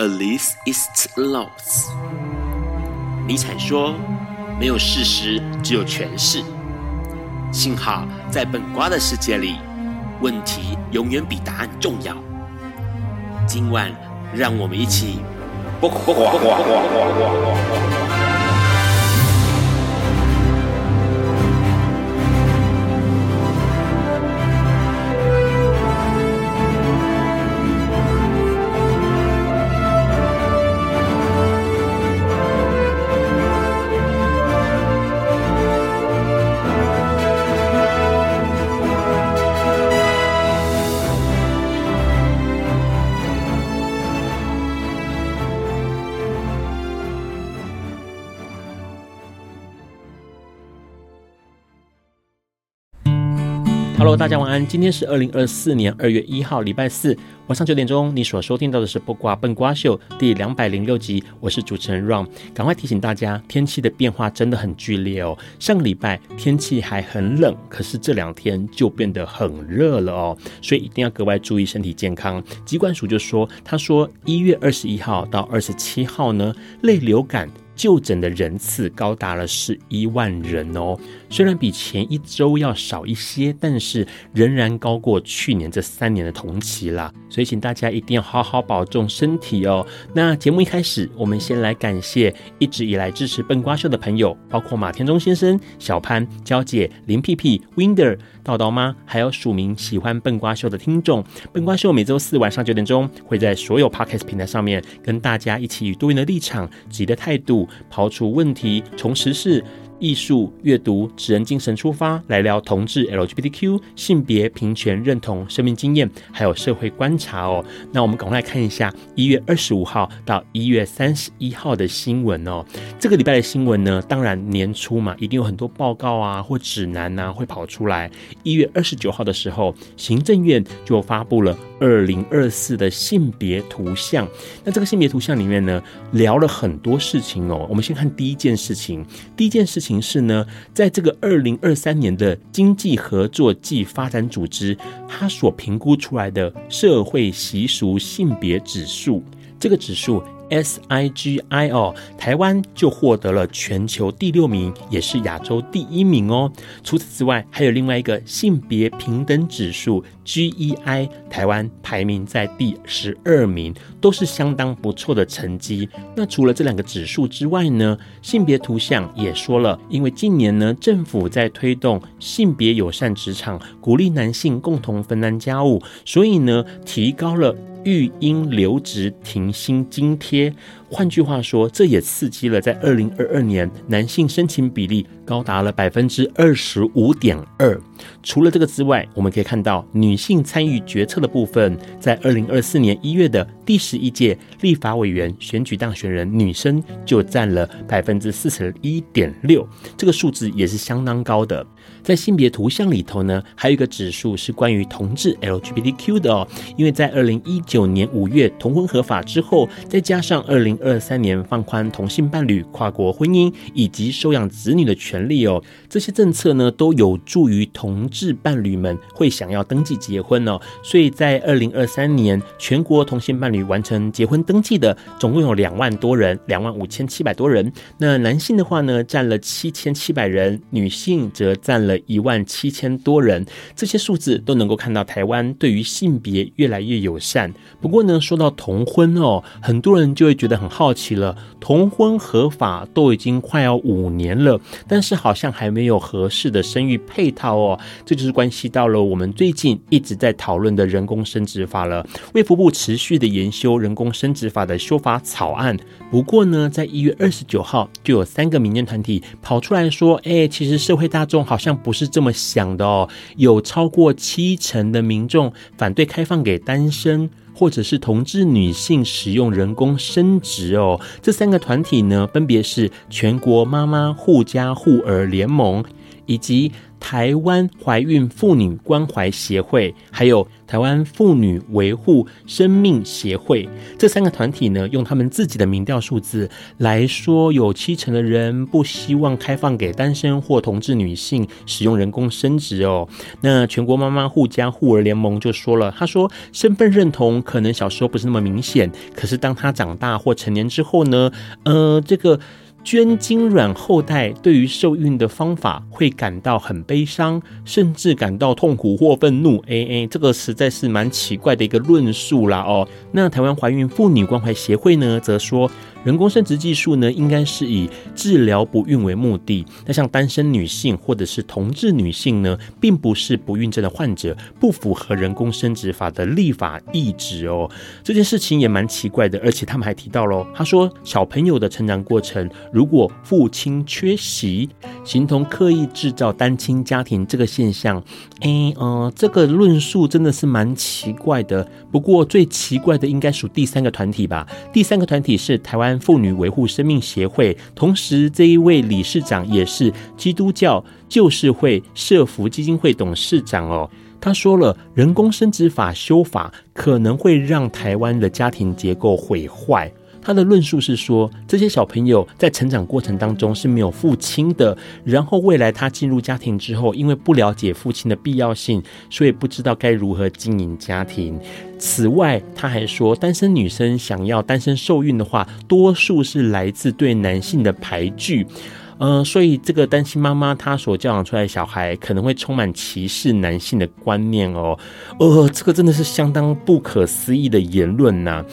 Alice is lost。尼采说：“没有事实，只有诠释。”幸好在本瓜的世界里，问题永远比答案重要。今晚，让我们一起。大家晚安。今天是二零二四年二月一号，礼拜四晚上九点钟。你所收听到的是《不瓜笨瓜秀》第两百零六集，我是主持人 Ron。赶快提醒大家，天气的变化真的很剧烈哦。上个礼拜天气还很冷，可是这两天就变得很热了哦，所以一定要格外注意身体健康。疾管署就说，他说一月二十一号到二十七号呢，类流感。就诊的人次高达了十一万人哦，虽然比前一周要少一些，但是仍然高过去年这三年的同期啦。所以请大家一定要好好保重身体哦。那节目一开始，我们先来感谢一直以来支持笨瓜秀的朋友，包括马天中先生、小潘、娇姐、林屁屁、Winder、道道妈，还有署名喜欢笨瓜秀的听众。笨瓜秀每周四晚上九点钟会在所有 Podcast 平台上面跟大家一起以多元的立场、积极的态度。抛出问题，从实事、艺术、阅读、指人精神出发，来聊同志、LGBTQ、性别平权、认同、生命经验，还有社会观察哦。那我们赶快来看一下一月二十五号到一月三十一号的新闻哦。这个礼拜的新闻呢，当然年初嘛，一定有很多报告啊或指南啊会跑出来。一月二十九号的时候，行政院就发布了。二零二四的性别图像，那这个性别图像里面呢，聊了很多事情哦。我们先看第一件事情，第一件事情形式呢，在这个二零二三年的经济合作暨发展组织，它所评估出来的社会习俗性别指数，这个指数。SIGI 哦，台湾就获得了全球第六名，也是亚洲第一名哦。除此之外，还有另外一个性别平等指数 GEI，台湾排名在第十二名，都是相当不错的成绩。那除了这两个指数之外呢，性别图像也说了，因为近年呢，政府在推动性别友善职场，鼓励男性共同分担家务，所以呢，提高了。育婴留职停薪津贴，换句话说，这也刺激了在二零二二年男性申请比例高达了百分之二十五点二。除了这个之外，我们可以看到女性参与决策的部分，在二零二四年一月的第十一届立法委员选举当选人，女生就占了百分之四十一点六，这个数字也是相当高的。在性别图像里头呢，还有一个指数是关于同志 LGBTQ 的哦，因为在二零一九年五月同婚合法之后，再加上二零二三年放宽同性伴侣跨国婚姻以及收养子女的权利哦，这些政策呢都有助于同志伴侣们会想要登记结婚哦，所以在二零二三年全国同性伴侣完成结婚登记的总共有两万多人，两万五千七百多人。那男性的话呢，占了七千七百人，女性则占了。一万七千多人，这些数字都能够看到台湾对于性别越来越友善。不过呢，说到同婚哦，很多人就会觉得很好奇了。同婚合法都已经快要五年了，但是好像还没有合适的生育配套哦。这就是关系到了我们最近一直在讨论的人工生殖法了。卫福部持续的研修人工生殖法的修法草案。不过呢，在一月二十九号，就有三个民间团体跑出来说：“哎，其实社会大众好像不是这么想的哦。有超过七成的民众反对开放给单身或者是同志女性使用人工生殖哦。这三个团体呢，分别是全国妈妈护家护儿联盟以及。台湾怀孕妇女关怀协会，还有台湾妇女维护生命协会，这三个团体呢，用他们自己的民调数字来说，有七成的人不希望开放给单身或同志女性使用人工生殖哦。那全国妈妈护家护儿联盟就说了，他说身份认同可能小时候不是那么明显，可是当他长大或成年之后呢，呃，这个。捐精卵后代对于受孕的方法会感到很悲伤，甚至感到痛苦或愤怒。哎哎，这个实在是蛮奇怪的一个论述啦哦。那台湾怀孕妇女关怀协会呢，则说。人工生殖技术呢，应该是以治疗不孕为目的。那像单身女性或者是同志女性呢，并不是不孕症的患者，不符合人工生殖法的立法意志哦。这件事情也蛮奇怪的，而且他们还提到喽，他说小朋友的成长过程，如果父亲缺席，形同刻意制造单亲家庭这个现象，哎，呃，这个论述真的是蛮奇怪的。不过最奇怪的应该属第三个团体吧？第三个团体是台湾。妇女维护生命协会，同时这一位理事长也是基督教救世会社福基金会董事长哦。他说了，人工生殖法修法可能会让台湾的家庭结构毁坏。他的论述是说，这些小朋友在成长过程当中是没有父亲的，然后未来他进入家庭之后，因为不了解父亲的必要性，所以不知道该如何经营家庭。此外，他还说，单身女生想要单身受孕的话，多数是来自对男性的排拒。呃，所以这个单亲妈妈她所教养出来的小孩，可能会充满歧视男性的观念哦。呃，这个真的是相当不可思议的言论呐、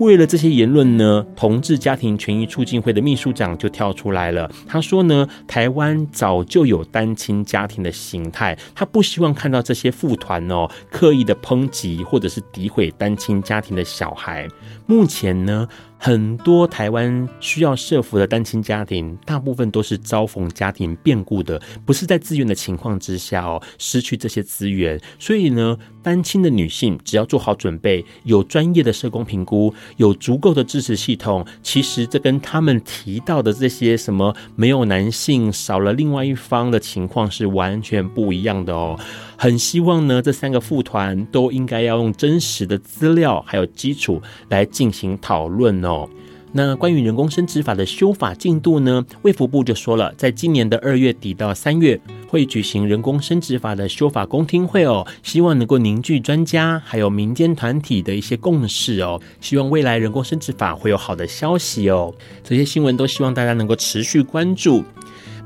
为了这些言论呢，同志家庭权益促进会的秘书长就跳出来了。他说呢，台湾早就有单亲家庭的形态，他不希望看到这些父团哦刻意的抨击或者是诋毁单亲家庭的小孩。目前呢。很多台湾需要社福的单亲家庭，大部分都是遭逢家庭变故的，不是在自愿的情况之下哦，失去这些资源。所以呢，单亲的女性只要做好准备，有专业的社工评估，有足够的支持系统，其实这跟他们提到的这些什么没有男性少了另外一方的情况是完全不一样的哦。很希望呢，这三个副团都应该要用真实的资料还有基础来进行讨论哦。那关于人工生殖法的修法进度呢，卫福部就说了，在今年的二月底到三月会举行人工生殖法的修法公听会哦，希望能够凝聚专家还有民间团体的一些共识哦，希望未来人工生殖法会有好的消息哦。这些新闻都希望大家能够持续关注。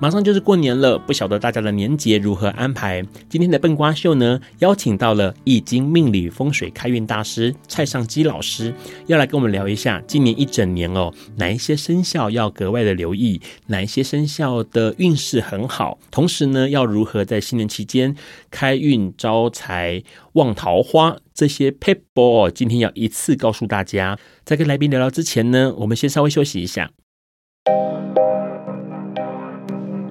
马上就是过年了，不晓得大家的年节如何安排？今天的笨瓜秀呢，邀请到了易经命理风水开运大师蔡尚基老师，要来跟我们聊一下今年一整年哦，哪一些生肖要格外的留意，哪一些生肖的运势很好，同时呢，要如何在新年期间开运招财旺桃花这些撇步，今天要一次告诉大家。在跟来宾聊聊之前呢，我们先稍微休息一下。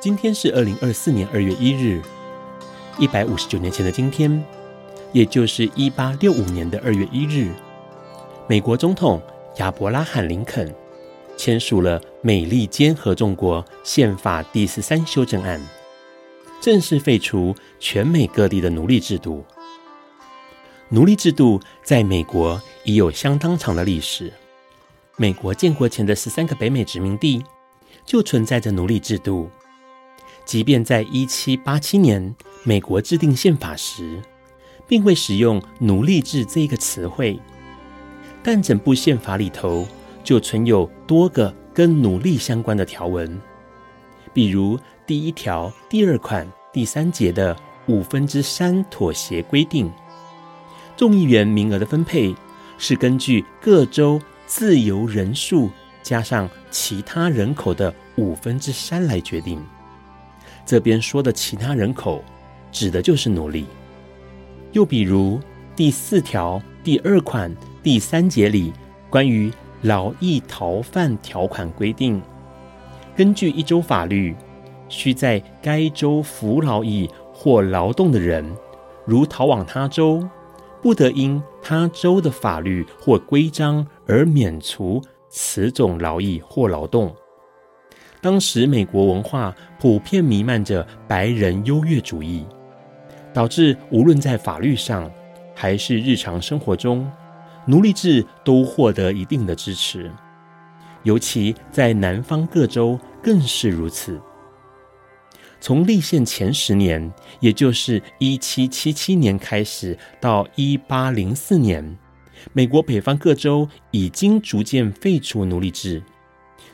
今天是二零二四年二月一日，一百五十九年前的今天，也就是一八六五年的二月一日，美国总统亚伯拉罕·林肯签署了《美利坚合众国宪法》第十三修正案，正式废除全美各地的奴隶制度。奴隶制度在美国已有相当长的历史。美国建国前的十三个北美殖民地就存在着奴隶制度。即便在一七八七年美国制定宪法时，并未使用“奴隶制”这一个词汇，但整部宪法里头就存有多个跟奴隶相关的条文，比如第一条第二款第三节的五分之三妥协规定，众议员名额的分配是根据各州自由人数加上其他人口的五分之三来决定。这边说的其他人口，指的就是奴隶。又比如第四条第二款第三节里关于劳役逃犯条款规定，根据一州法律，需在该州服劳役或劳动的人，如逃往他州，不得因他州的法律或规章而免除此种劳役或劳动。当时美国文化普遍弥漫着白人优越主义，导致无论在法律上还是日常生活中，奴隶制都获得一定的支持，尤其在南方各州更是如此。从立宪前十年，也就是一七七七年开始，到一八零四年，美国北方各州已经逐渐废除奴隶制。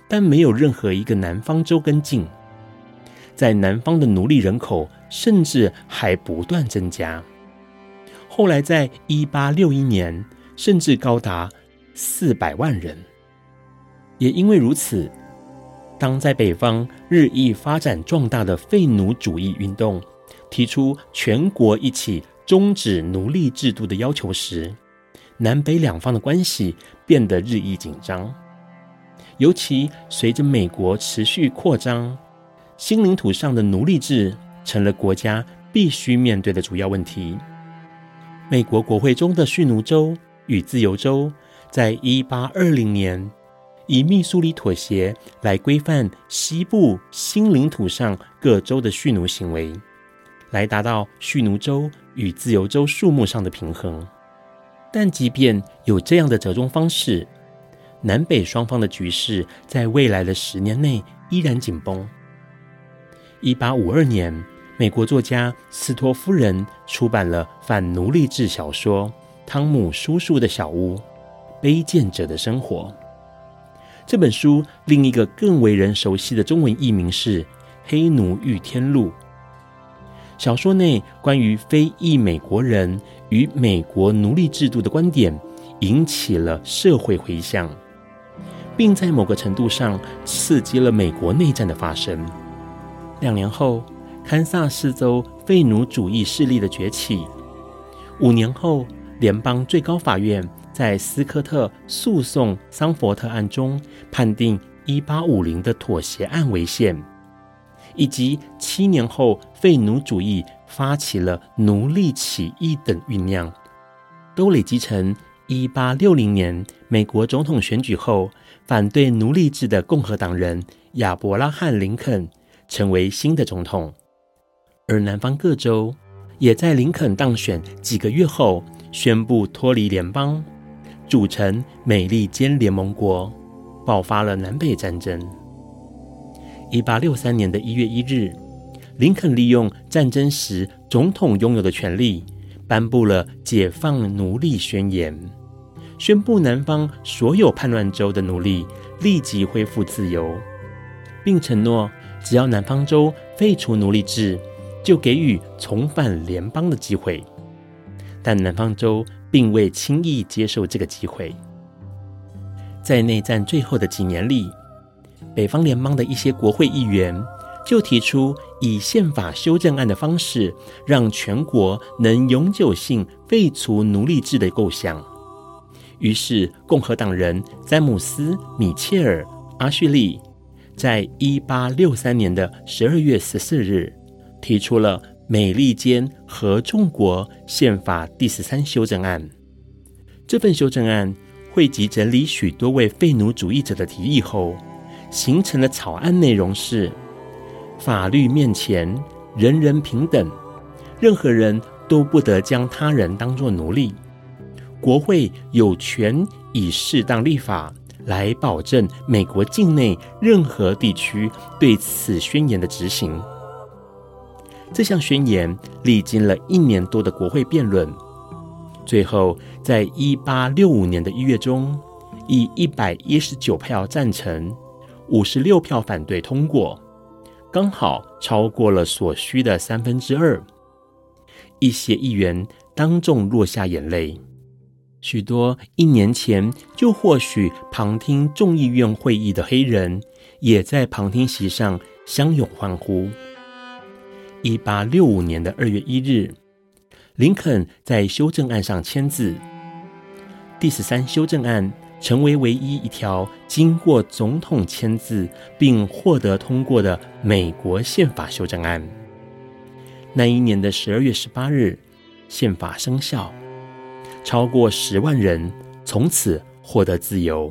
但没有任何一个南方州跟进，在南方的奴隶人口甚至还不断增加。后来，在一八六一年，甚至高达四百万人。也因为如此，当在北方日益发展壮大的废奴主义运动提出全国一起终止奴隶制度的要求时，南北两方的关系变得日益紧张。尤其随着美国持续扩张，新领土上的奴隶制成了国家必须面对的主要问题。美国国会中的蓄奴州与自由州，在一八二零年以密苏里妥协来规范西部新领土上各州的蓄奴行为，来达到蓄奴州与自由州数目上的平衡。但即便有这样的折中方式，南北双方的局势在未来的十年内依然紧绷。一八五二年，美国作家斯托夫人出版了反奴隶制小说《汤姆叔叔的小屋：卑贱者的生活》。这本书另一个更为人熟悉的中文译名是《黑奴遇天路》。小说内关于非裔美国人与美国奴隶制度的观点，引起了社会回响。并在某个程度上刺激了美国内战的发生。两年后，堪萨斯州废奴主义势力的崛起。五年后，联邦最高法院在斯科特诉讼桑佛特案中判定1850的妥协案为限，以及七年后废奴主义发起了奴隶起义等酝酿，都累积成1860年美国总统选举后。反对奴隶制的共和党人亚伯拉罕·林肯成为新的总统，而南方各州也在林肯当选几个月后宣布脱离联邦，组成美利坚联盟国，爆发了南北战争。一八六三年的一月一日，林肯利用战争时总统拥有的权力，颁布了解放奴隶宣言。宣布南方所有叛乱州的奴隶立即恢复自由，并承诺只要南方州废除奴隶制，就给予重返联邦的机会。但南方州并未轻易接受这个机会。在内战最后的几年里，北方联邦的一些国会议员就提出以宪法修正案的方式，让全国能永久性废除奴隶制的构想。于是，共和党人詹姆斯·米切尔·阿叙利在一八六三年的十二月十四日提出了美利坚合众国宪法第十三修正案。这份修正案汇集整理许多位废奴主义者的提议后，形成的草案内容是：法律面前人人平等，任何人都不得将他人当作奴隶。国会有权以适当立法来保证美国境内任何地区对此宣言的执行。这项宣言历经了一年多的国会辩论，最后在一八六五年的一月中，以一百一十九票赞成、五十六票反对通过，刚好超过了所需的三分之二。一些议员当众落下眼泪，许多一年前就或许旁听众议院会议的黑人，也在旁听席上相拥欢呼。一八六五年的二月一日，林肯在修正案上签字。第十三修正案成为唯一一条经过总统签字并获得通过的美国宪法修正案。那一年的十二月十八日，宪法生效，超过十万人从此获得自由。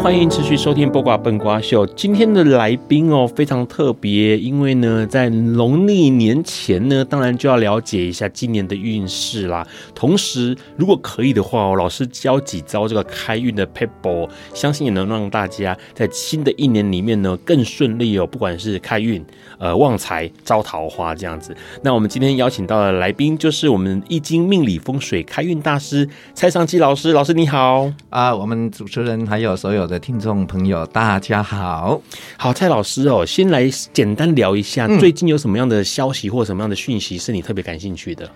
欢迎持续收听《播瓜笨瓜秀》。今天的来宾哦，非常特别，因为呢，在农历年前呢，当然就要了解一下今年的运势啦。同时，如果可以的话哦，老师教几招这个开运的 paper，，相信也能让大家在新的一年里面呢更顺利哦。不管是开运、呃旺财、招桃花这样子。那我们今天邀请到的来宾就是我们易经命理风水开运大师蔡尚基老师。老师你好啊，我们主持人还有所有的听众朋友，大家好，好，蔡老师哦，先来简单聊一下，最近有什么样的消息或什么样的讯息是你特别感兴趣的？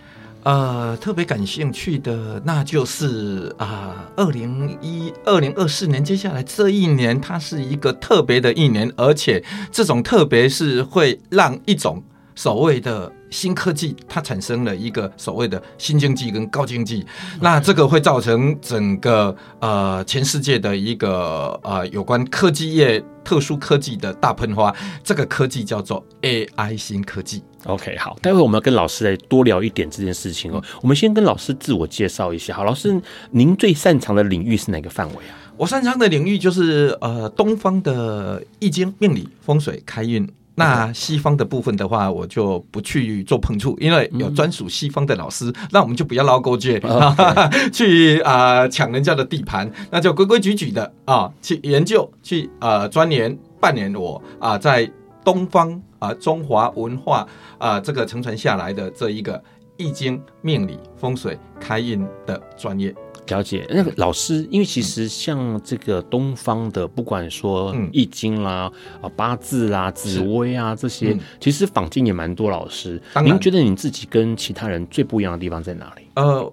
呃，特别感兴趣的，那就是啊，二零一二零二四年，接下来这一年，它是一个特别的一年，而且这种特别是会让一种所谓的。新科技它产生了一个所谓的新经济跟高经济，那这个会造成整个呃全世界的一个呃有关科技业特殊科技的大喷发，这个科技叫做 AI 新科技。OK，好，待会我们要跟老师来多聊一点这件事情哦。我们先跟老师自我介绍一下，好，老师您最擅长的领域是哪个范围啊？我擅长的领域就是呃东方的易经、命理、风水、开运。那西方的部分的话，我就不去做碰触，因为有专属西方的老师，嗯、那我们就不要捞勾结，Okay. 去啊抢、呃、人家的地盘，那就规规矩矩的啊、呃、去研究，去啊钻研扮演我啊、呃、在东方啊、呃、中华文化啊、呃、这个承传下来的这一个易经、命理、风水、开运的专业。了解那个老师，因为其实像这个东方的，不管说易经啦、啊八字啦、紫薇啊这些，其实坊间也蛮多老师。您觉得你自己跟其他人最不一样的地方在哪里？呃。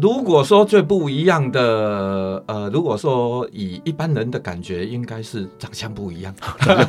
如果说最不一样的，呃，如果说以一般人的感觉，应该是长相不一样。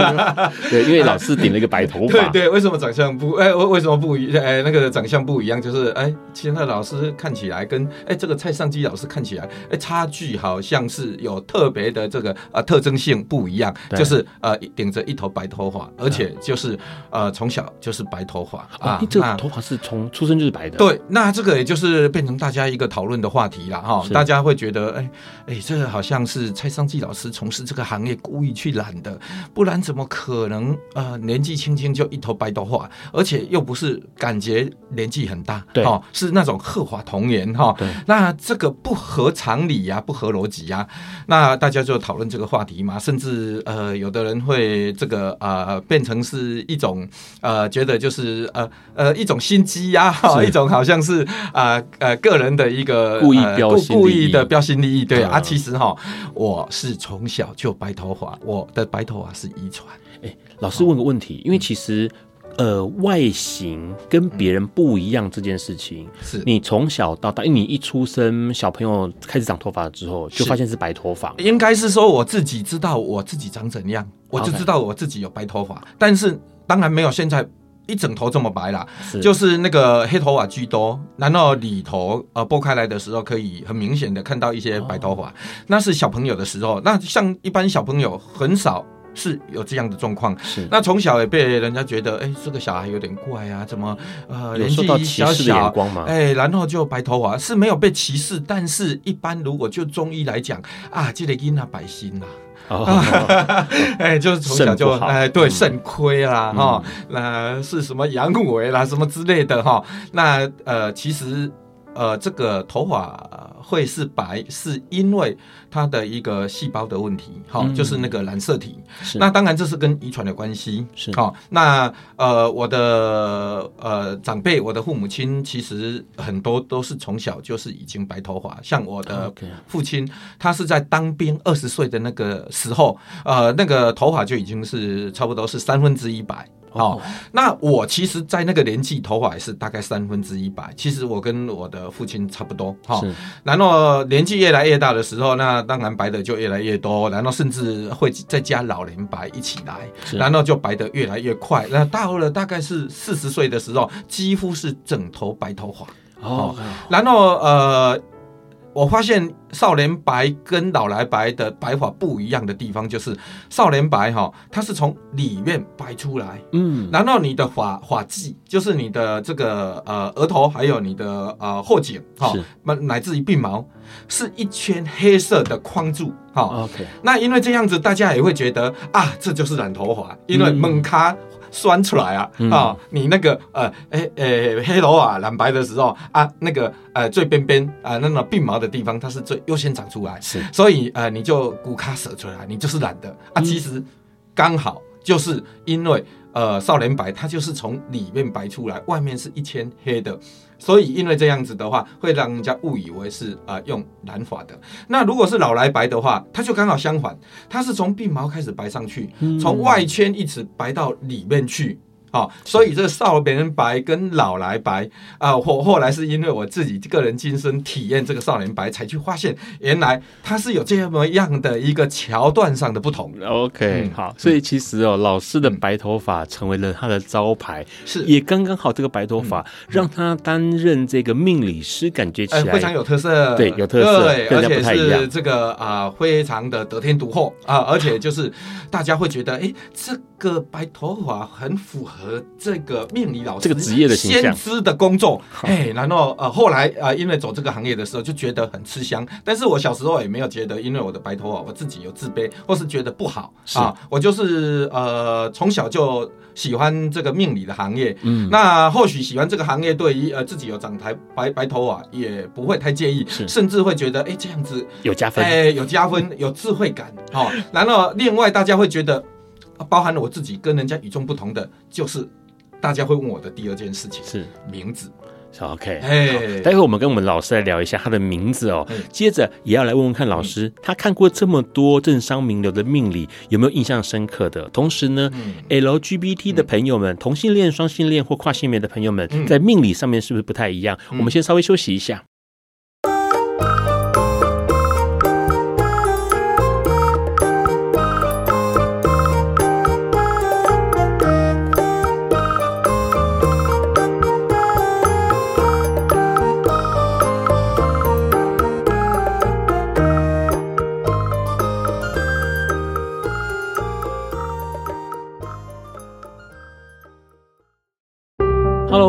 对，因为老师顶了一个白头发。对对，为什么长相不？哎，为为什么不一？哎，那个长相不一样，就是哎，其他老师看起来跟哎这个蔡尚基老师看起来，哎，差距好像是有特别的这个呃特征性不一样，就是呃顶着一头白头发，而且就是呃从小就是白头发啊，这个头发是从出生就是白的。对，那这个也就是变成大家一个。讨论的话题了哈，大家会觉得，哎哎，这个好像是蔡尚记老师从事这个行业故意去染的，不然怎么可能呃年纪轻轻就一头白头发，而且又不是感觉年纪很大，对，哦是那种鹤发童颜哈，那这个不合常理呀，不合逻辑呀，那大家就讨论这个话题嘛，甚至呃有的人会这个呃变成是一种呃觉得就是呃呃一种心机呀，一种好像是啊呃，呃个人的一。一个故意标故意的标新立异，对啊，其实哈，我是从小就白头发，我的白头发是遗传。哎，老师问个问题，哦、因为其实呃，外形跟别人不一样这件事情，是你从小到大，因为你一出生，小朋友开始长头发之后，就发现是白头发。应该是说我自己知道我自己长怎样，我就知道我自己有白头发.但是当然没有现在。一整头这么白啦，是就是那个黑头发居多，然后里头呃剥开来的时候，可以很明显的看到一些白头发，哦、那是小朋友的时候。那像一般小朋友很少是有这样的状况。是，那从小也被人家觉得，哎，这个小孩有点怪啊，怎么呃年纪受到歧视的眼光吗？哎，然后就白头发是没有被歧视，但是一般如果就中医来讲啊，这个婴儿百姓呐。哦，哎，就是从小就哎，对，肾亏啦，哈，那是什么阳痿啦，什么之类的哈，那呃，其实。呃，这个头发会是白，是因为它的一个细胞的问题，好、嗯，就是那个染色体。那当然这是跟遗传的关系。是，好，那呃，我的呃长辈，我的父母亲，其实很多都是从小就是已经白头发。像我的父亲，他是在当兵二十岁的那个时候，呃，那个头发就已经是差不多是三分之一白。哦，那我其实，在那个年纪，头发也是大概三分之一白。其实我跟我的父亲差不多。哈，然后年纪越来越大的时候，那当然白的就越来越多，然后甚至会再加老年白一起来，然后就白的越来越快。那到了大概是四十岁的时候，几乎是整头白头发。哦，然后呃。我发现少年白跟老来白的白发不一样的地方，就是少年白哈，它是从里面白出来，嗯，然后你的发发际，就是你的这个呃额头，还有你的呃后颈哈，乃乃至于鬓毛，是一圈黑色的框住，哈，OK，那因为这样子，大家也会觉得啊，这就是染头发，因为蒙咖。酸出来啊啊！你那个呃，诶诶，黑头啊染白的时候啊，那个呃最边边啊，那个鬓毛的地方，它是最优先长出来，是，所以呃，你就骨卡舍出来，你就是染的啊。其实刚好就是因为呃少年白，它就是从里面白出来，外面是一圈黑的。所以，因为这样子的话，会让人家误以为是啊、呃、用染发的。那如果是老来白的话，它就刚好相反，它是从鬓毛开始白上去，从外圈一直白到里面去。哦，所以这个少年白跟老来白啊，后、呃、后来是因为我自己个人亲身体验这个少年白，才去发现原来它是有这么样的一个桥段上的不同。OK，、嗯、好，所以其实哦，老师的白头发成为了他的招牌，是。也刚刚好这个白头发让他担任这个命理师，感觉起来、呃、非常有特色，对，有特色，对，而且是这个啊、呃，非常的得天独厚啊，而且就是大家会觉得，哎，这个白头发很符合。和这个命理老师这个职业的先知的工作，哎，然后呃，后来呃，因为走这个行业的时候就觉得很吃香。但是我小时候也没有觉得，因为我的白头发，我自己有自卑，或是觉得不好啊。我就是呃，从小就喜欢这个命理的行业。嗯，那或许喜欢这个行业，对于呃自己有长台白白头发也不会太介意，甚至会觉得哎，这样子有加分，哎，有加分，有智慧感。好，然后另外大家会觉得。包含了我自己跟人家与众不同的，就是大家会问我的第二件事情是名字。OK，哎，待会我们跟我们老师来聊一下他的名字哦。接着也要来问问看老师，他看过这么多政商名流的命理，有没有印象深刻的？同时呢，LGBT 的朋友们，同性恋、双性恋或跨性别的朋友们，在命理上面是不是不太一样？我们先稍微休息一下。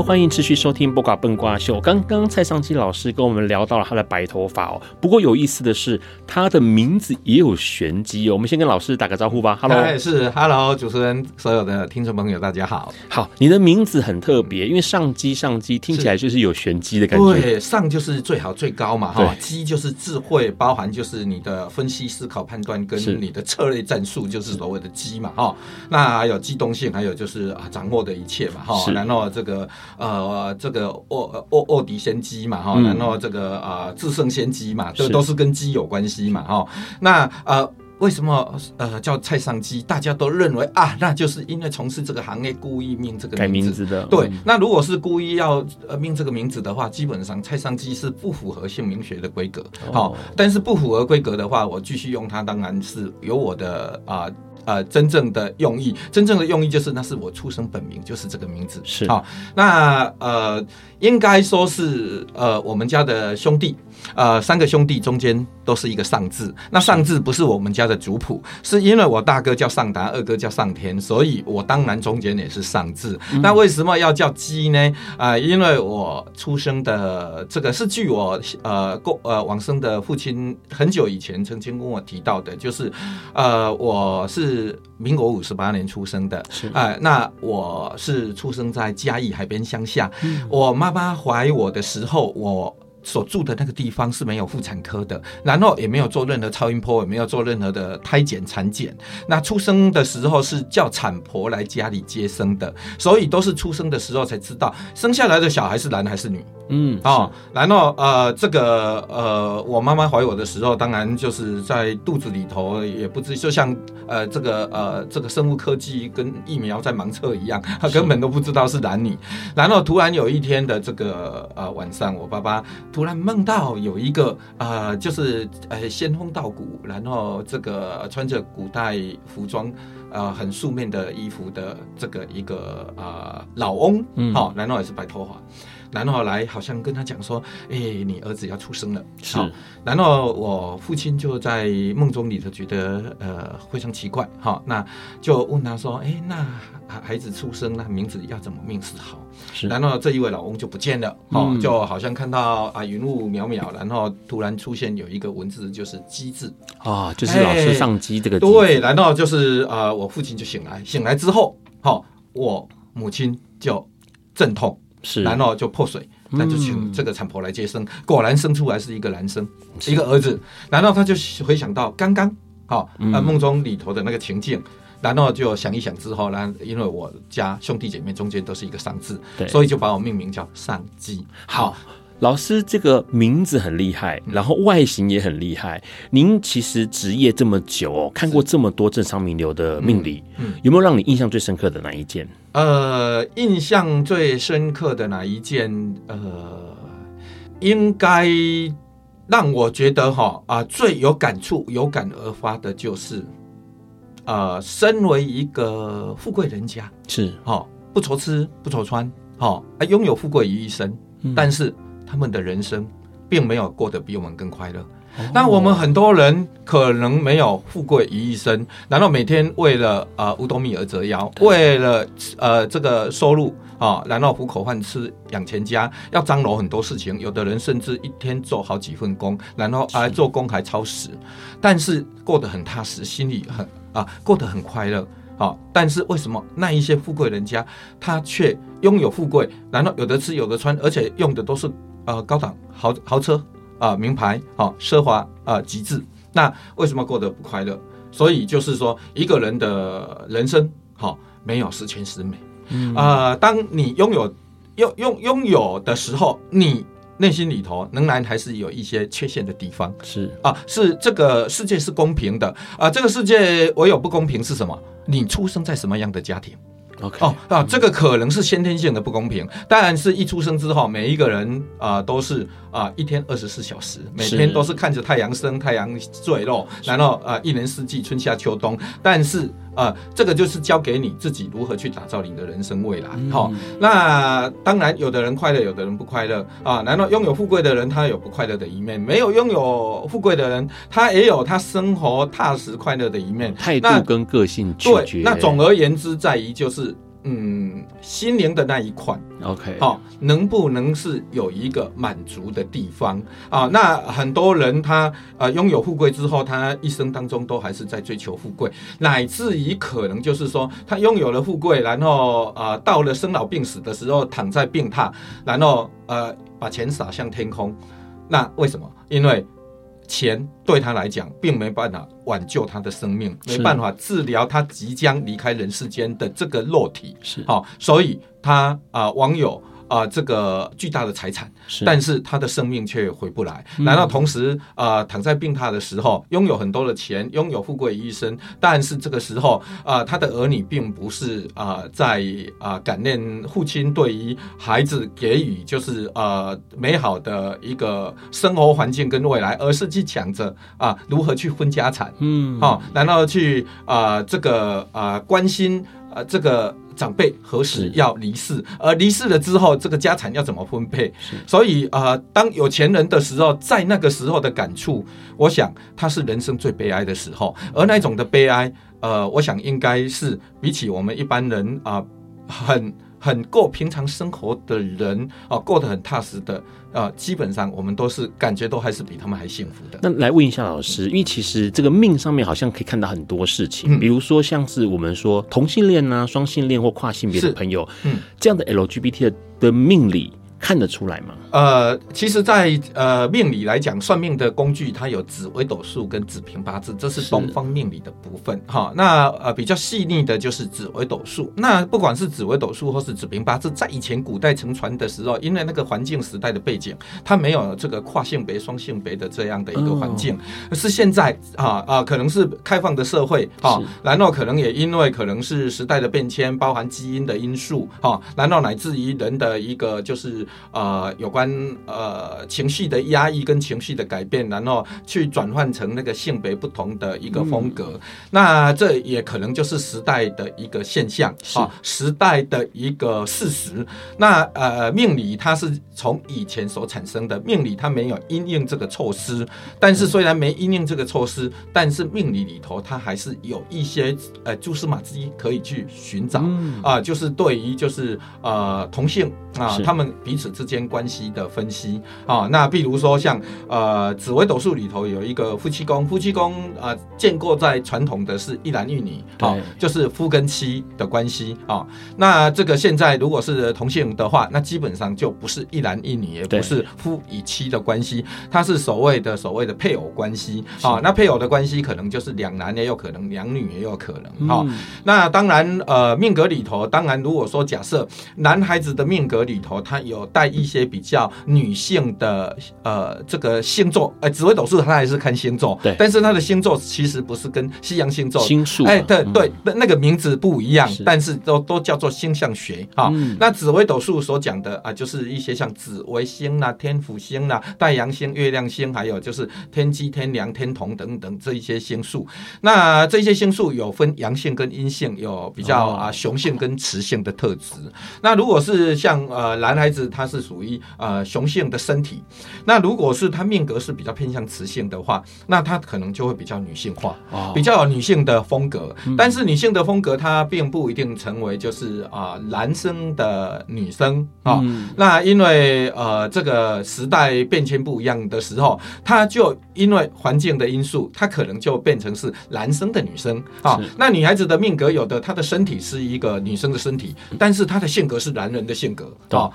欢迎持续收听《不挂笨瓜秀》。刚刚蔡尚基老师跟我们聊到了他的白头发哦。不过有意思的是，他的名字也有玄机哦。我们先跟老师打个招呼吧。Hello，是 Hello，主持人，所有的听众朋友，大家好。好，你的名字很特别，因为上基上基听起来就是有玄机的感觉。对，上就是最好最高嘛，哈。基就是智慧，包含就是你的分析、思考、判断跟你的策略战术，就是所谓的基嘛，哈。那还有机动性，还有就是啊，掌握的一切嘛，哈。然后这个。呃，这个沃沃沃迪先机嘛，哈、嗯，然后这个呃制胜先机嘛，这都是跟机有关系嘛，哈。那呃，为什么呃叫蔡尚基？大家都认为啊，那就是因为从事这个行业故意命这个名字改名字的。对，嗯、那如果是故意要呃命这个名字的话，基本上蔡尚基是不符合姓名学的规格。好、哦，但是不符合规格的话，我继续用它，当然是有我的啊。呃呃，真正的用意，真正的用意就是，那是我出生本名，就是这个名字。是好，那呃，应该说是呃，我们家的兄弟呃，三个兄弟中间都是一个上字。那上字不是我们家的族谱，是因为我大哥叫上达，二哥叫上天，所以我当然中间也是上字。嗯、那为什么要叫鸡呢？啊、呃，因为我出生的这个是据我呃过呃往生的父亲很久以前曾经跟我提到的，就是呃我是民国五十八年出生的，是啊、呃，那我是出生在嘉义海边乡下，嗯、我妈妈怀我的时候我。所住的那个地方是没有妇产科的，然后也没有做任何超音波，也没有做任何的胎检、产检。那出生的时候是叫产婆来家里接生的，所以都是出生的时候才知道生下来的小孩是男还是女。嗯，哦，然后呃，这个呃，我妈妈怀我的时候，当然就是在肚子里头也不知，就像呃这个呃这个生物科技跟疫苗在盲测一样，她根本都不知道是男女。然后突然有一天的这个呃晚上，我爸爸。突然梦到有一个呃，就是呃仙风道骨，然后这个穿着古代服装，呃很素面的衣服的这个一个呃老翁，嗯，好，然后也是白头发。然后来好像跟他讲说，哎，你儿子要出生了。是。然后我父亲就在梦中里头觉得呃非常奇怪，哈，那就问他说，哎，那孩子出生，那名字要怎么命是好？是。然后这一位老翁就不见了，哦，就好像看到啊云雾渺渺，然后突然出现有一个文字，就是“鸡”字啊，就是老师上鸡这个。对，然后就是呃，我父亲就醒来，醒来之后，好，我母亲就阵痛。是，然后就破水，那就请这个产婆来接生，嗯、果然生出来是一个男生，是一个儿子。然后他就回想到刚刚，好、哦，呃，梦中里头的那个情境，然后就想一想之后呢，因为我家兄弟姐妹中间都是一个上字，所以就把我命名叫上鸡。好。老师这个名字很厉害，然后外形也很厉害。您其实职业这么久哦，看过这么多政商名流的命理，嗯，有没有让你印象最深刻的哪一件？呃，印象最深刻的哪一件？呃，应该让我觉得哈啊最有感触、有感而发的就是，呃，身为一个富贵人家，是哈不愁吃不愁穿，哈啊拥有富贵于一身，嗯、但是。他们的人生并没有过得比我们更快乐。那我们很多人可能没有富贵于一身，然后每天为了呃五斗米而折腰，为了呃这个收入啊，然后糊口饭吃养全家，要张罗很多事情。有的人甚至一天做好几份工，然后啊做工还超时，但是过得很踏实，心里很啊过得很快乐。好，但是为什么那一些富贵人家他却拥有富贵，然后有的吃有的穿，而且用的都是。呃，高档豪豪车啊、呃，名牌，好、哦、奢华啊、呃，极致。那为什么过得不快乐？所以就是说，一个人的人生，好、哦、没有十全十美。嗯啊、呃，当你拥有拥拥拥有的时候，你内心里头仍然还是有一些缺陷的地方。是啊，是这个世界是公平的啊，这个世界唯有不公平是什么？你出生在什么样的家庭哦啊，这个可能是先天性的不公平，当然是一出生之后，每一个人啊、呃、都是啊、呃、一天二十四小时，每天都是看着太阳升、太阳坠落，然后啊、呃、一年四季春夏秋冬，但是。啊，这个就是交给你自己如何去打造你的人生未来。好、嗯哦，那当然，有的人快乐，有的人不快乐啊。难道拥有富贵的人他有不快乐的一面？没有拥有富贵的人，他也有他生活踏实快乐的一面。态度跟个性。对，那总而言之，在于就是。嗯，心灵的那一块，OK，好、哦，能不能是有一个满足的地方啊？那很多人他呃拥有富贵之后，他一生当中都还是在追求富贵，乃至于可能就是说他拥有了富贵，然后呃到了生老病死的时候躺在病榻，然后呃把钱撒向天空，那为什么？因为。钱对他来讲，并没办法挽救他的生命，没办法治疗他即将离开人世间的这个肉体。是好，所以他啊、呃，网友。啊、呃，这个巨大的财产，是。但是他的生命却回不来。难道同时啊、呃，躺在病榻的时候，拥有很多的钱，拥有富贵一生，但是这个时候啊、呃，他的儿女并不是啊、呃，在啊、呃、感念父亲对于孩子给予就是啊、呃、美好的一个生活环境跟未来，而是去抢着啊如何去分家产，嗯，好、哦，然后去啊、呃、这个啊、呃、关心啊、呃、这个。长辈何时要离世？而离世了之后，这个家产要怎么分配？所所以啊、呃，当有钱人的时候，在那个时候的感触，我想他是人生最悲哀的时候，而那种的悲哀，呃，我想应该是比起我们一般人啊、呃，很很过平常生活的人啊、呃，过得很踏实的。啊，基本上我们都是感觉都还是比他们还幸福的。那来问一下老师，因为其实这个命上面好像可以看到很多事情，嗯、比如说像是我们说同性恋啊、双性恋或跨性别的朋友，嗯，这样的 LGBT 的的命理。看得出来吗？呃，其实在，在呃命理来讲，算命的工具它有紫微斗数跟紫平八字，这是东方命理的部分。哈，那呃比较细腻的就是紫微斗数。那不管是紫微斗数或是紫平八字，在以前古代承传的时候，因为那个环境时代的背景，它没有这个跨性别、双性别的这样的一个环境，哦、是现在啊啊、呃，可能是开放的社会哈，然后可能也因为可能是时代的变迁，包含基因的因素哈，然后乃至于人的一个就是。呃，有关呃情绪的压抑跟情绪的改变，然后去转换成那个性别不同的一个风格，嗯、那这也可能就是时代的一个现象啊，时代的一个事实。那呃，命理它是从以前所产生的，命理它没有因应这个措施，但是虽然没因应这个措施，但是命理里头它还是有一些呃蛛丝马迹可以去寻找啊、嗯。呃，就是对于就是呃同性啊，呃、他们彼此之间关系的分析啊，那比如说像呃紫微斗数里头有一个夫妻宫，夫妻宫啊、呃、见过在传统的是一男一女啊，就是夫跟妻的关系啊。那这个现在如果是同性的话，那基本上就不是一男一女，也不是夫与妻的关系，它是所谓的所谓的配偶关系啊。那配偶的关系可能就是两男也有可能，两女也有可能啊。那当然呃命格里头，当然如果说假设男孩子的命格里头，他有带一些比较女性的呃这个星座，哎、呃，紫微斗数它还是看星座，对，但是它的星座其实不是跟西洋星座星数，哎，对对，那、嗯、那个名字不一样，是但是都都叫做星象学啊。嗯、那紫微斗数所讲的啊，就是一些像紫微星啦、天府星啦、太阳星、月亮星，还有就是天机、天梁、天同等等这一些星数。那这些星数有分阳性跟阴性，有比较啊雄性跟雌性的特质。哦、那如果是像呃男孩子，他是属于呃雄性的身体，那如果是他命格是比较偏向雌性的话，那他可能就会比较女性化，哦、比较有女性的风格。嗯、但是女性的风格，它并不一定成为就是啊、呃、男生的女生啊。哦嗯、那因为呃这个时代变迁不一样的时候，他就因为环境的因素，他可能就变成是男生的女生啊。哦、那女孩子的命格有的，她的身体是一个女生的身体，但是她的性格是男人的性格啊。对哦、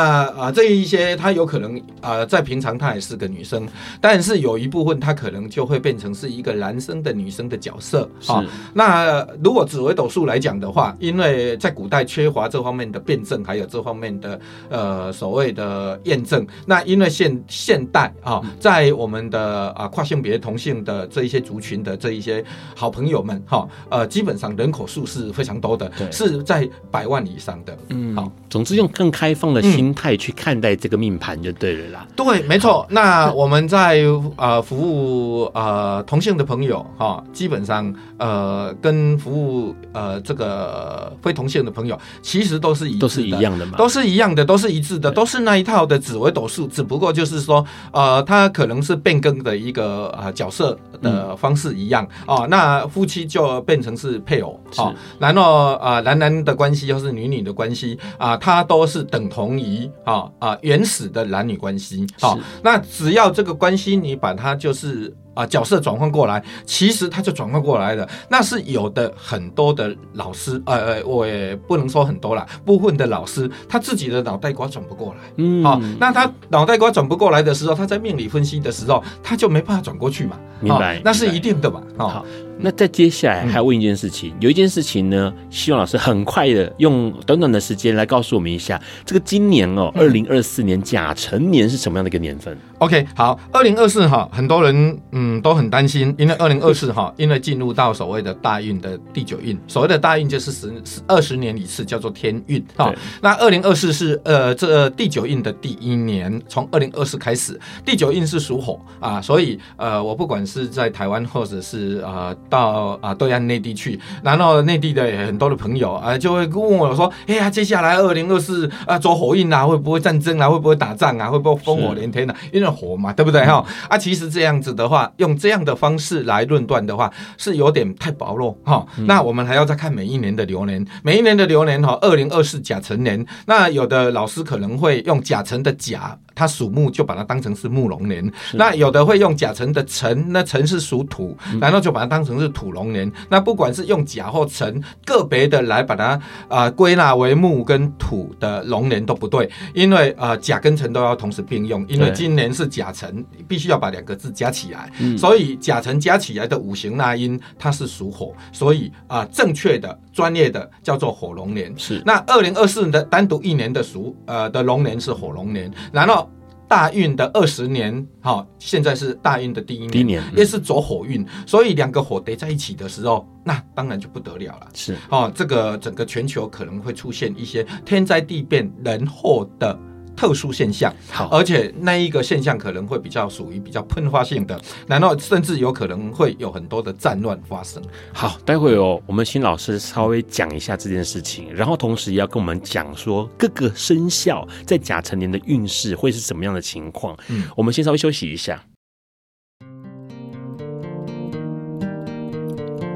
那啊、呃、这一些她有可能啊、呃，在平常她也是个女生，但是有一部分她可能就会变成是一个男生的女生的角色啊。那如果紫微斗数来讲的话，因为在古代缺乏这方面的辩证，还有这方面的呃所谓的验证。那因为现现代啊，在我们的啊跨性别同性的这一些族群的这一些好朋友们哈、哦，呃，基本上人口数是非常多的，对是在百万以上的。嗯，好，总之用更开放的心态去看待这个命盘就对了啦。对，没错。那我们在呃服务呃同性的朋友哈、基本上呃跟服务呃这个非同性的朋友，其实都是一，都是一样的嘛，都是一样的，都是一致的，都是那一套的紫微斗数，只不过就是说呃，他可能是变更的一个呃角色的方式一样哦。那夫妻就变成是配偶哦，然后啊、呃、男男的关系又是女女的关系啊，他、呃、都是等同于啊啊原始的男女关系。好、哦，那只要这个关系你把它就是。啊，角色转换过来，其实他就转换过来了。那是有的很多的老师，呃呃，我也不能说很多啦，部分的老师他自己的脑袋瓜转不过来。嗯，好、哦，那他脑袋瓜转不过来的时候，他在命理分析的时候，他就没办法转过去嘛。明白，哦、那是一定的嘛。哦、好，那在接下来还要问一件事情，嗯、有一件事情呢，希望老师很快的用短短的时间来告诉我们一下，这个今年哦，二零二四年甲辰年是什么样的一个年份？OK，好，二零二四哈，很多人嗯都很担心，因为二零二四哈，因为进入到所谓的大运的第九运，所谓的大运就是十二十年一次，叫做天运哈。那二零二四是呃这第九运的第一年，从二零二四开始，第九运是属火啊，所以呃我不管是在台湾或者是啊、呃、到啊对岸内地去，然后内地的很多的朋友啊就会问我说，哎呀，接下来二零二四啊走火运啊，会不会战争啊，会不会打仗啊，会不会烽火连天啊？因为火嘛，对不对哈？啊，其实这样子的话，用这样的方式来论断的话，是有点太薄弱哈。那我们还要再看每一年的流年，每一年的流年哈，二零二四甲辰年。那有的老师可能会用甲辰的甲。它属木，就把它当成是木龙年。那有的会用甲辰的辰，那辰是属土，然后就把它当成是土龙年。那不管是用甲或辰，个别的来把它啊归纳为木跟土的龙年都不对，因为啊、呃、甲跟辰都要同时并用，因为今年是甲辰，必须要把两个字加起来，所以甲辰加起来的五行纳音它是属火，所以啊、呃、正确的专业的叫做火龙年。是那二零二四的单独一年的属呃的龙年是火龙年，然后。大运的二十年，好，现在是大运的第一年，第一年也是走火运，所以两个火叠在一起的时候，那当然就不得了了。是哦，这个整个全球可能会出现一些天灾地变、人祸的。特殊现象，好，而且那一个现象可能会比较属于比较喷发性的，然后甚至有可能会有很多的战乱发生。好，待会哦，我们请老师稍微讲一下这件事情，然后同时也要跟我们讲说各个生肖在甲辰年的运势会是怎么样的情况。嗯，我们先稍微休息一下。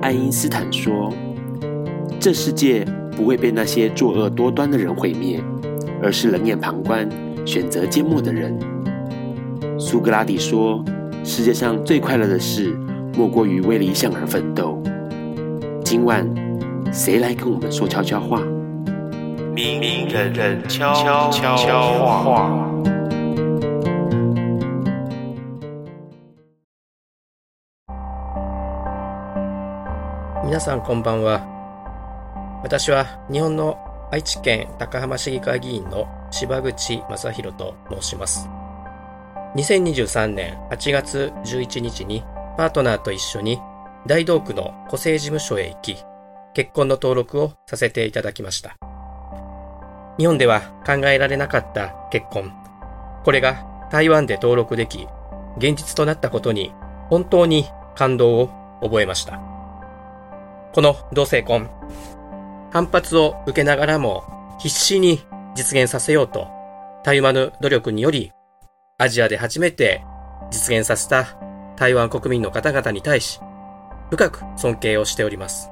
爱因斯坦说：“这世界不会被那些作恶多端的人毁灭。”而是冷眼旁观、选择缄默的人。苏格拉底说：“世界上最快乐的事，莫过于为理想而奋斗。”今晚，谁来跟我们说悄悄话？明人人悄悄话。皆さんこんばんは。私は日本の 爱知県高浜市议会议员の柴口正弘と申します。2023年8月11日にパートナーと一绪に大道区の戸籍事务所へ行き、结婚の登录をさせていただきました。日本では考えられなかった结婚。これが台湾で登录でき、现実となったことに本当に感动を覚えました。この同性婚、反発を受けながらも必死に実现させようと、たゆまぬ努力により、アジアで初めて実现させた台湾国民の方々に対し、深く尊敬をしております。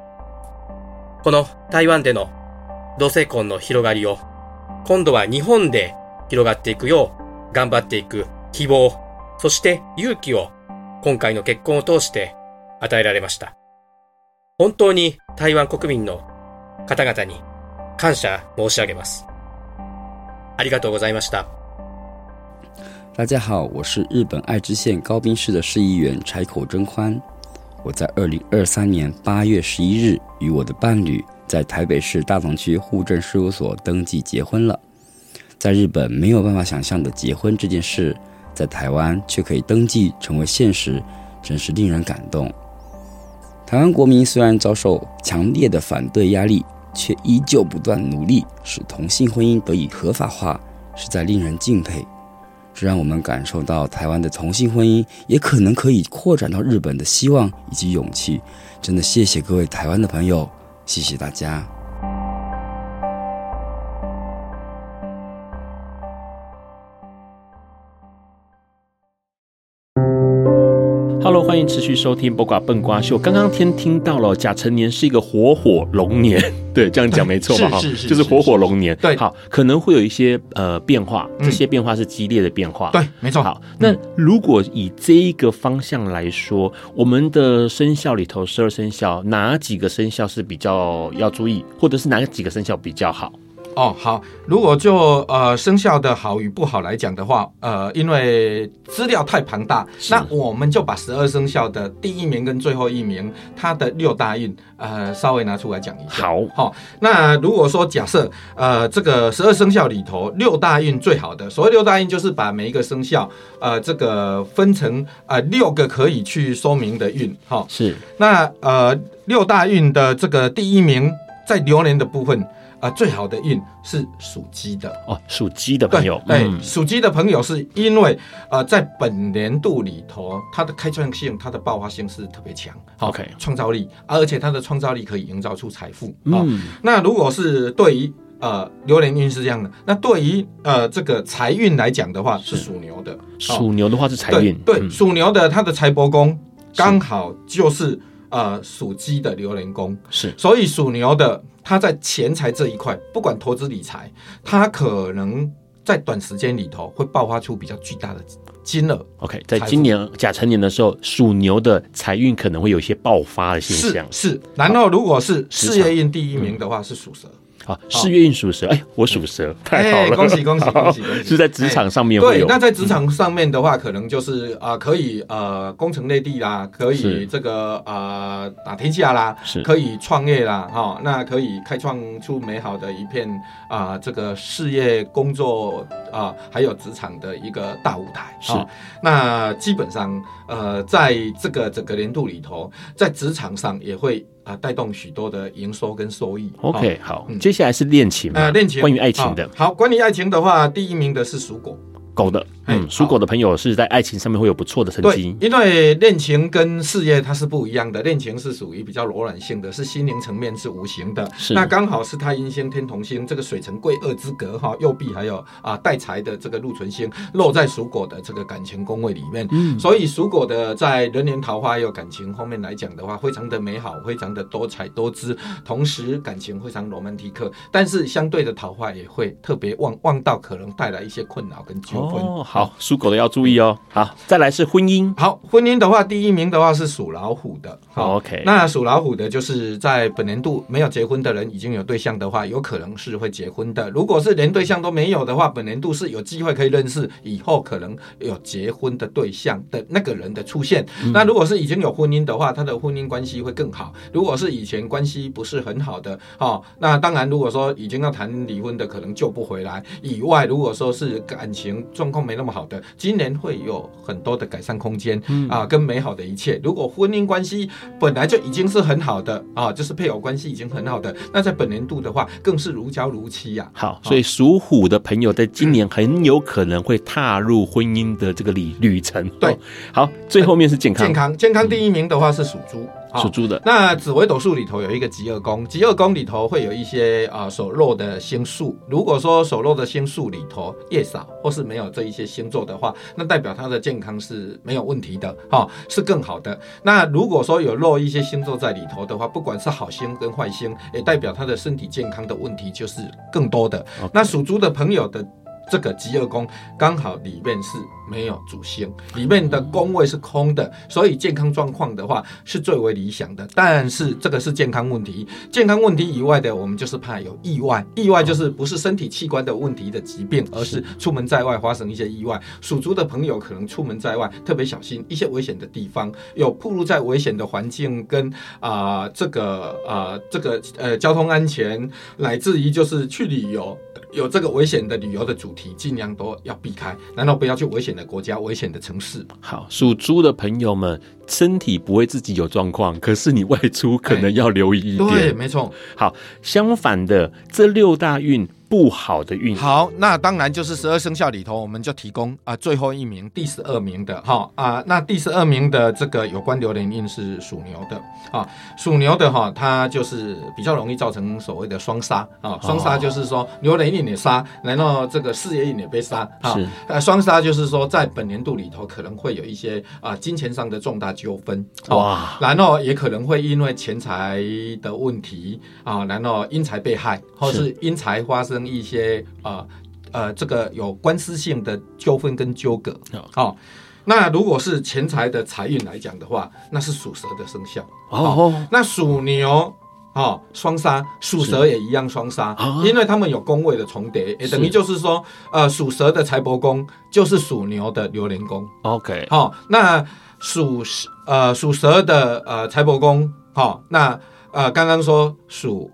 この台湾での同性婚の広がりを、今度は日本で広がっていくよう顽张っていく希望、そして勇気を今回の结婚を通して与えられました。本当に台湾国民の方々に感谢申し上げます。ありがとうございました。大家好，我是日本爱知县高滨市的市议员柴口真欢。我在二零二三年八月十一日与我的伴侣在台北市大同区户政事务所登记结婚了。在日本没有办法想象的结婚这件事，在台湾却可以登记成为现实，真是令人感动。 台湾国民虽然遭受强烈的反对压力，却依旧不断努力使同性婚姻得以合法化，实在令人敬佩。这让我们感受到台湾的同性婚姻也可能可以扩展到日本的希望以及勇气。真的谢谢各位台湾的朋友，谢谢大家。Hello，欢迎持续收听《卜卦笨瓜秀》。刚刚天听到了甲辰年是一个火火龙年，对，这样讲没错吧？是是是，就是火火龙年。对，好，可能会有一些呃变化，这些变化是激烈的变化。对，没错。好，那如果以这一个方向来说，我们的生肖里头，十二生肖哪几个生肖是比较要注意，或者是哪几个生肖比较好？哦，好，如果就呃生肖的好与不好来讲的话，呃，因为资料太庞大，那我们就把十二生肖的第一名跟最后一名它的六大运，呃，稍微拿出来讲一下。好，好、哦，那如果说假设呃这个十二生肖里头六大运最好的，所谓六大运就是把每一个生肖呃这个分成呃六个可以去说明的运，哈、哦，是，那呃六大运的这个第一名在流年的部分。啊、呃，最好的运是属鸡的。哦，属鸡的朋友，对，属鸡、嗯、的朋友是因为呃，在本年度里头，它的开创性、它的爆发性是特别强，OK，创造力，而且它的创造力可以营造出财富。嗯、哦，那如果是对于呃流年运是这样的，那对于呃这个财运来讲的话，是。属牛的，属牛的话是财运，对，属、嗯、牛的它的财帛宫刚好就是呃属鸡的流年宫，是，所以属牛的。他在钱财这一块，不管投资理财，他可能在短时间里头会爆发出比较巨大的金额。OK，在今年甲辰年的时候，属牛的财运可能会有一些爆发的现象。是，是，然后如果是事业运第一名的话，嗯、是属蛇。好，事业运属蛇，哎，我属蛇，太好了，恭喜 恭喜恭喜恭喜！是在职场上面对，那在职场上面的话，可能就是啊，可以呃攻城略地啦，可以这个呃打天下啦，是。可以创业啦，哈，那可以开创出美好的一片啊这个事业工作啊，还有职场的一个大舞台。是，那基本上呃，在这个整个年度里头，在职场上也会。啊，带动许多的营收跟收益。OK，好，嗯、接下来是恋情啊，恋情关于爱情的。好，关于爱情的话，第一名的是属狗。狗的，嗯，属狗的朋友是在爱情上面会有不错的成绩。因为恋情跟事业它是不一样的，恋情是属于比较柔软性的，是心灵层面，是无形的。是，那刚好是太阴星、天同星这个水城贵二之格哈，右臂还有啊带财的这个禄存星落在属狗的这个感情宫位里面。嗯，所以属狗的在人缘桃花还有感情方面来讲的话，非常的美好，非常的多彩多姿，同时感情非常罗曼蒂克，但是相对的桃花也会特别旺，旺到可能带来一些困扰跟纠纷。哦，好，属狗的要注意哦。好，再来是婚姻。好，婚姻的话，第一名的话是属老虎的。好，OK。那属老虎的，就是在本年度没有结婚的人，已经有对象的话，有可能是会结婚的。如果是连对象都没有的话，本年度是有机会可以认识以后可能有结婚的对象的那个人的出现。嗯、那如果是已经有婚姻的话，他的婚姻关系会更好。如果是以前关系不是很好的，哦，那当然，如果说已经要谈离婚的，可能救不回来。以外，如果说是感情状况没那么好的，今年会有很多的改善空间，嗯、啊，跟美好的一切。如果婚姻关系本来就已经是很好的啊，就是配偶关系已经很好的，那在本年度的话，更是如胶如漆呀、啊。好，所以属虎的朋友在今年很有可能会踏入婚姻的这个旅旅程。对，好，最后面是健康，健康，健康第一名的话是属猪。属猪的，那紫微斗数里头有一个疾厄宫，疾厄宫里头会有一些啊所落的星宿。如果说手落的星宿里头越少，或是没有这一些星座的话，那代表他的健康是没有问题的，哈，是更好的。那如果说有落一些星座在里头的话，不管是好星跟坏星，也代表他的身体健康的问题就是更多的。那属猪的朋友的。这个疾厄宫刚好里面是没有主星，里面的宫位是空的，所以健康状况的话是最为理想的。但是这个是健康问题，健康问题以外的，我们就是怕有意外。意外就是不是身体器官的问题的疾病，而是出门在外发生一些意外。属猪的朋友可能出门在外特别小心，一些危险的地方有暴露在危险的环境跟啊、呃、这个啊、呃、这个呃交通安全，乃至于就是去旅游。有这个危险的旅游的主题，尽量都要避开，难道不要去危险的国家、危险的城市。好，属猪的朋友们，身体不会自己有状况，可是你外出可能要留意一点。对，没错。好，相反的，这六大运。不好的运好，那当然就是十二生肖里头，我们就提供啊最后一名第十二名的哈啊，那第十二名的这个有关流年运是属牛的啊，属牛的哈，它就是比较容易造成所谓的双杀啊，双杀就是说流年运也杀，然后这个事业运也被杀啊，呃双杀就是说在本年度里头可能会有一些啊金钱上的重大纠纷哇，然后也可能会因为钱财的问题啊，然后因财被害，或是。因财发生。一些呃呃，这个有官司性的纠纷跟纠葛，好、哦，那如果是钱财的财运来讲的话，那是属蛇的生肖。哦，哦。那属牛哦，双杀属蛇也一样双杀，因为他们有宫位的重叠，也等于就是说，呃，属蛇的财帛宫就是属牛的流年宫。OK，好，那属呃属蛇的呃财帛宫，好，那呃刚刚说属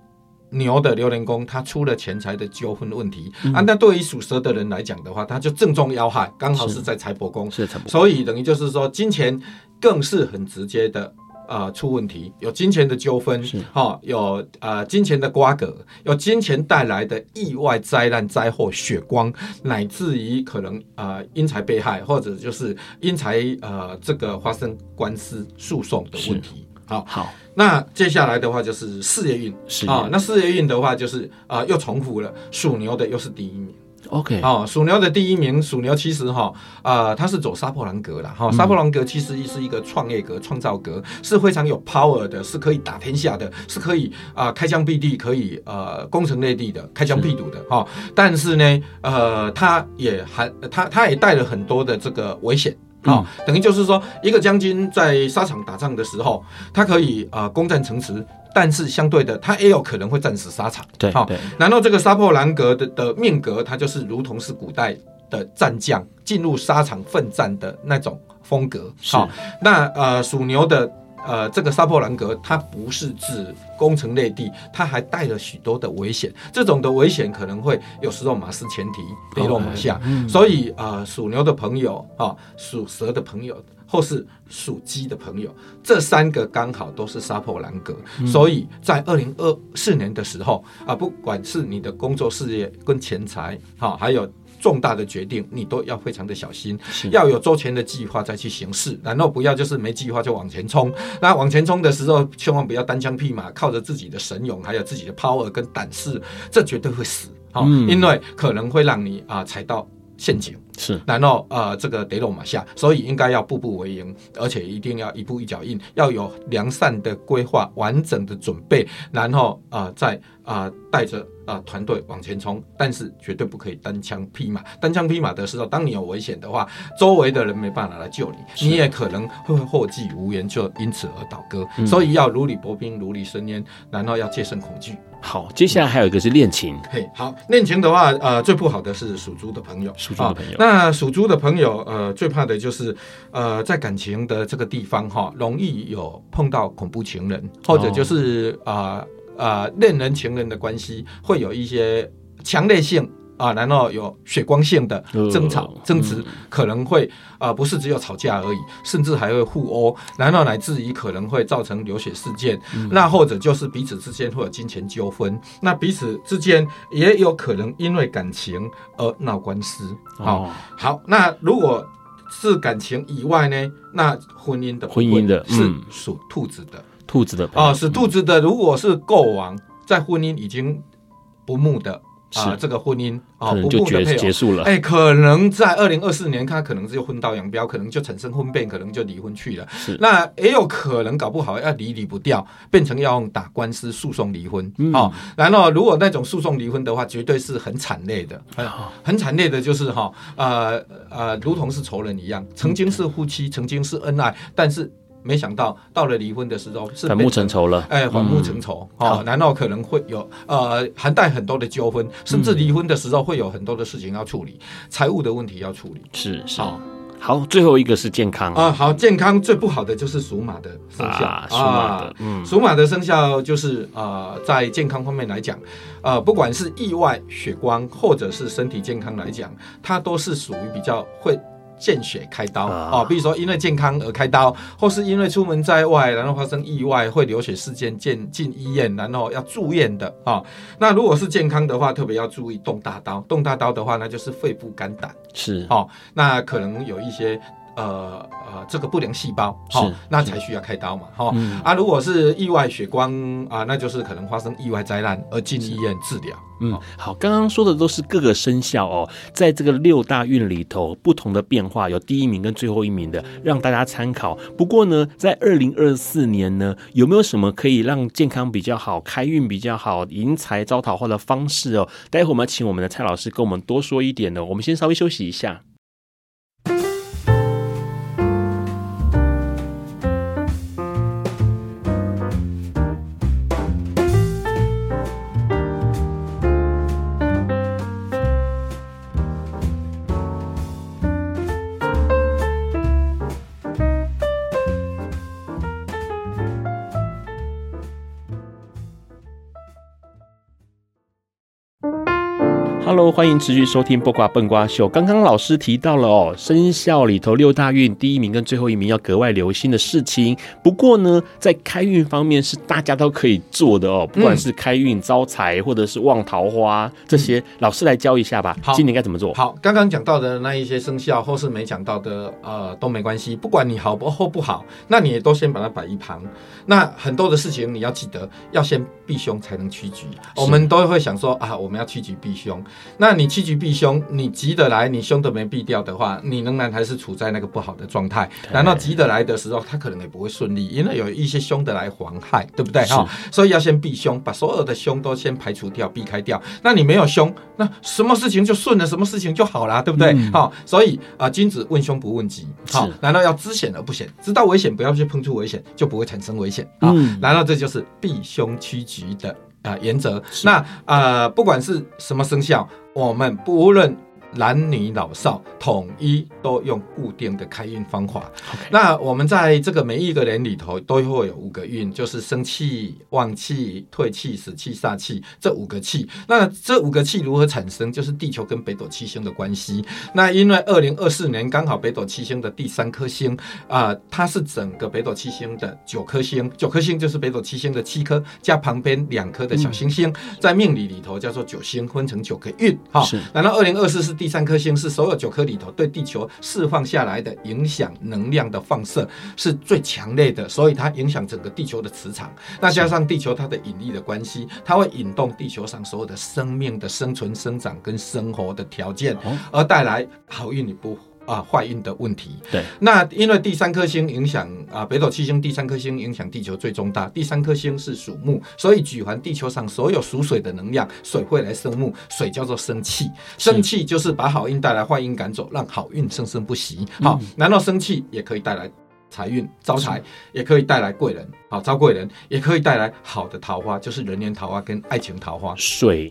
牛的流年宫，它出了钱财的纠纷问题、嗯、啊。那对于属蛇的人来讲的话，他就正中要害，刚好是在财帛宫，是所以等于就是说金钱更是很直接的。啊、呃，出问题有金钱的纠纷，哈、哦，有呃金钱的瓜葛，有金钱带来的意外灾难灾祸血光，乃至于可能呃因财被害，或者就是因财呃这个发生官司诉讼的问题。好，好，那接下来的话就是事业运，是啊、哦，那事业运的话就是啊、呃、又重复了，属牛的又是第一名。OK，哦，属牛的第一名，属牛其实哈，啊、呃，它是走杀破狼格啦。哈、哦，杀破狼格其实是一个创业格、创造格，是非常有 power 的，是可以打天下的，是可以啊、呃、开疆辟地，可以呃攻城略地的，开疆辟土的哈、哦。但是呢，呃，它也还，它它也带了很多的这个危险。啊、哦，等于就是说，一个将军在沙场打仗的时候，他可以啊、呃、攻占城池，但是相对的，他也有可能会战死沙场。对，好、哦，然后这个杀破狼格的的命格，他就是如同是古代的战将进入沙场奋战的那种风格。好、哦，那呃属牛的。呃，这个杀破狼格，它不是指攻城略地，它还带了许多的危险。这种的危险可能会有时候马失前蹄，跌落马下。嗯、所以啊，属、呃、牛的朋友啊，属蛇的朋友，或是属鸡的朋友，这三个刚好都是杀破狼格。嗯、所以在二零二四年的时候啊，不管是你的工作事业跟钱财，哈、啊，还有。重大的决定，你都要非常的小心，要有周全的计划再去行事，然后不要就是没计划就往前冲。那往前冲的时候，千万不要单枪匹马，靠着自己的神勇，还有自己的 power 跟胆识，这绝对会死啊！嗯、因为可能会让你啊踩到陷阱，是，然后呃这个得落马下，所以应该要步步为营，而且一定要一步一脚印，要有良善的规划、完整的准备，然后啊、呃、再带着。啊，团队往前冲，但是绝对不可以单枪匹马。单枪匹马的时候，当你有危险的话，周围的人没办法来救你，你也可能会后继无援，就因此而倒戈。嗯、所以要如履薄冰，如履深渊，然后要戒慎恐惧。好，接下来还有一个是恋情。嘿，好，恋情的话，呃，最不好的是属猪的朋友。属猪的朋友，哦、那属猪的朋友，呃，最怕的就是，呃，在感情的这个地方，哈、哦，容易有碰到恐怖情人，或者就是啊。哦呃呃，恋人情人的关系会有一些强烈性啊，然后有血光性的争吵、呃、争执，可能会啊、呃，不是只有吵架而已，甚至还会互殴，然后乃至于可能会造成流血事件。嗯、那或者就是彼此之间会有金钱纠纷，那彼此之间也有可能因为感情而闹官司。好、哦，好，那如果是感情以外呢？那婚姻的婚姻的是属兔子的。兔子的啊、哦，是兔子的。如果是过往在婚姻已经不睦的啊，这个婚姻啊，不睦的配偶结束了。哎，可能在二零二四年，他可能就分道扬镳，可能就产生婚变，可能就离婚去了。是，那也有可能搞不好要离离不掉，变成要用打官司诉讼离婚哦。然后，如果那种诉讼离婚的话，绝对是很惨烈的，很很惨烈的，就是哈呃呃，如同是仇人一样，曾经是夫妻，曾经是恩爱，但是。没想到到了离婚的时候是反目成仇了，哎，反目成仇啊！然后可能会有呃，含带很多的纠纷，甚至离婚的时候会有很多的事情要处理，财务的问题要处理。是是。好，最后一个是健康。啊，好，健康最不好的就是属马的生肖。啊，属马的，嗯，属马的生肖就是呃，在健康方面来讲，呃，不管是意外血光或者是身体健康来讲，它都是属于比较会。见血开刀啊、哦，比如说因为健康而开刀，或是因为出门在外，然后发生意外会流血事件进进医院，然后要住院的啊、哦。那如果是健康的话，特别要注意动大刀。动大刀的话，那就是肺部肝胆是哦，那可能有一些。呃呃，这个不良细胞，好、哦，那才需要开刀嘛，哈、哦嗯、啊，如果是意外血光啊，那就是可能发生意外灾难而进医院治疗。嗯，好，刚刚说的都是各个生肖哦，在这个六大运里头不同的变化，有第一名跟最后一名的，让大家参考。不过呢，在二零二四年呢，有没有什么可以让健康比较好、开运比较好、迎财招桃花的方式哦？待会我们要请我们的蔡老师跟我们多说一点呢。我们先稍微休息一下。Hello，欢迎持续收听《卜卦笨瓜秀》。刚刚老师提到了哦，生肖里头六大运第一名跟最后一名要格外留心的事情。不过呢，在开运方面是大家都可以做的哦，不管是开运招财或者是旺桃花这些，老师来教一下吧。好，今年该怎么做？好，刚刚讲到的那一些生肖或是没讲到的，呃，都没关系。不管你好不或不好，那你也都先把它摆一旁。那很多的事情你要记得，要先避凶才能趋吉。我们都会想说啊，我们要趋吉避凶。那你趋吉避凶，你急得来，你凶都没避掉的话，你仍然还是处在那个不好的状态。难道急得来的时候，他可能也不会顺利，因为有一些凶得来妨害，对不对？哈，所以要先避凶，把所有的凶都先排除掉、避开掉。那你没有凶，那什么事情就顺了，什么事情就好了，对不对？好、嗯，所以啊、呃，君子问凶不问吉。好，难道要知险而不险？知道危险，不要去碰触危险，就不会产生危险啊。难道这就是避凶趋吉的？啊，原则。那呃，不管是什么生肖，我们不论。男女老少统一都用固定的开运方法。那我们在这个每一个人里头都会有五个运，就是生气、旺气、退气、死气、煞气这五个气。那这五个气如何产生？就是地球跟北斗七星的关系。那因为二零二四年刚好北斗七星的第三颗星啊、呃，它是整个北斗七星的九颗星，九颗星就是北斗七星的七颗加旁边两颗的小星星，嗯、在命理里头叫做九星，分成九个运。哈，是。然后二零二四是第三颗星是所有九颗里头对地球释放下来的影响能量的放射是最强烈的，所以它影响整个地球的磁场。那加上地球它的引力的关系，它会引动地球上所有的生命的生存、生长跟生活的条件，而带来好运与不。啊，坏运的问题。对，那因为第三颗星影响啊，北斗七星第三颗星影响地球最重大。第三颗星是属木，所以举凡地球上所有属水的能量，水会来生木，水叫做生气，生气就是把好运带来，坏运赶走，让好运生生不息。好，难道生气也可以带来财运招财，也可以带来贵人，好招贵人，也可以带来好的桃花，就是人缘桃花跟爱情桃花。水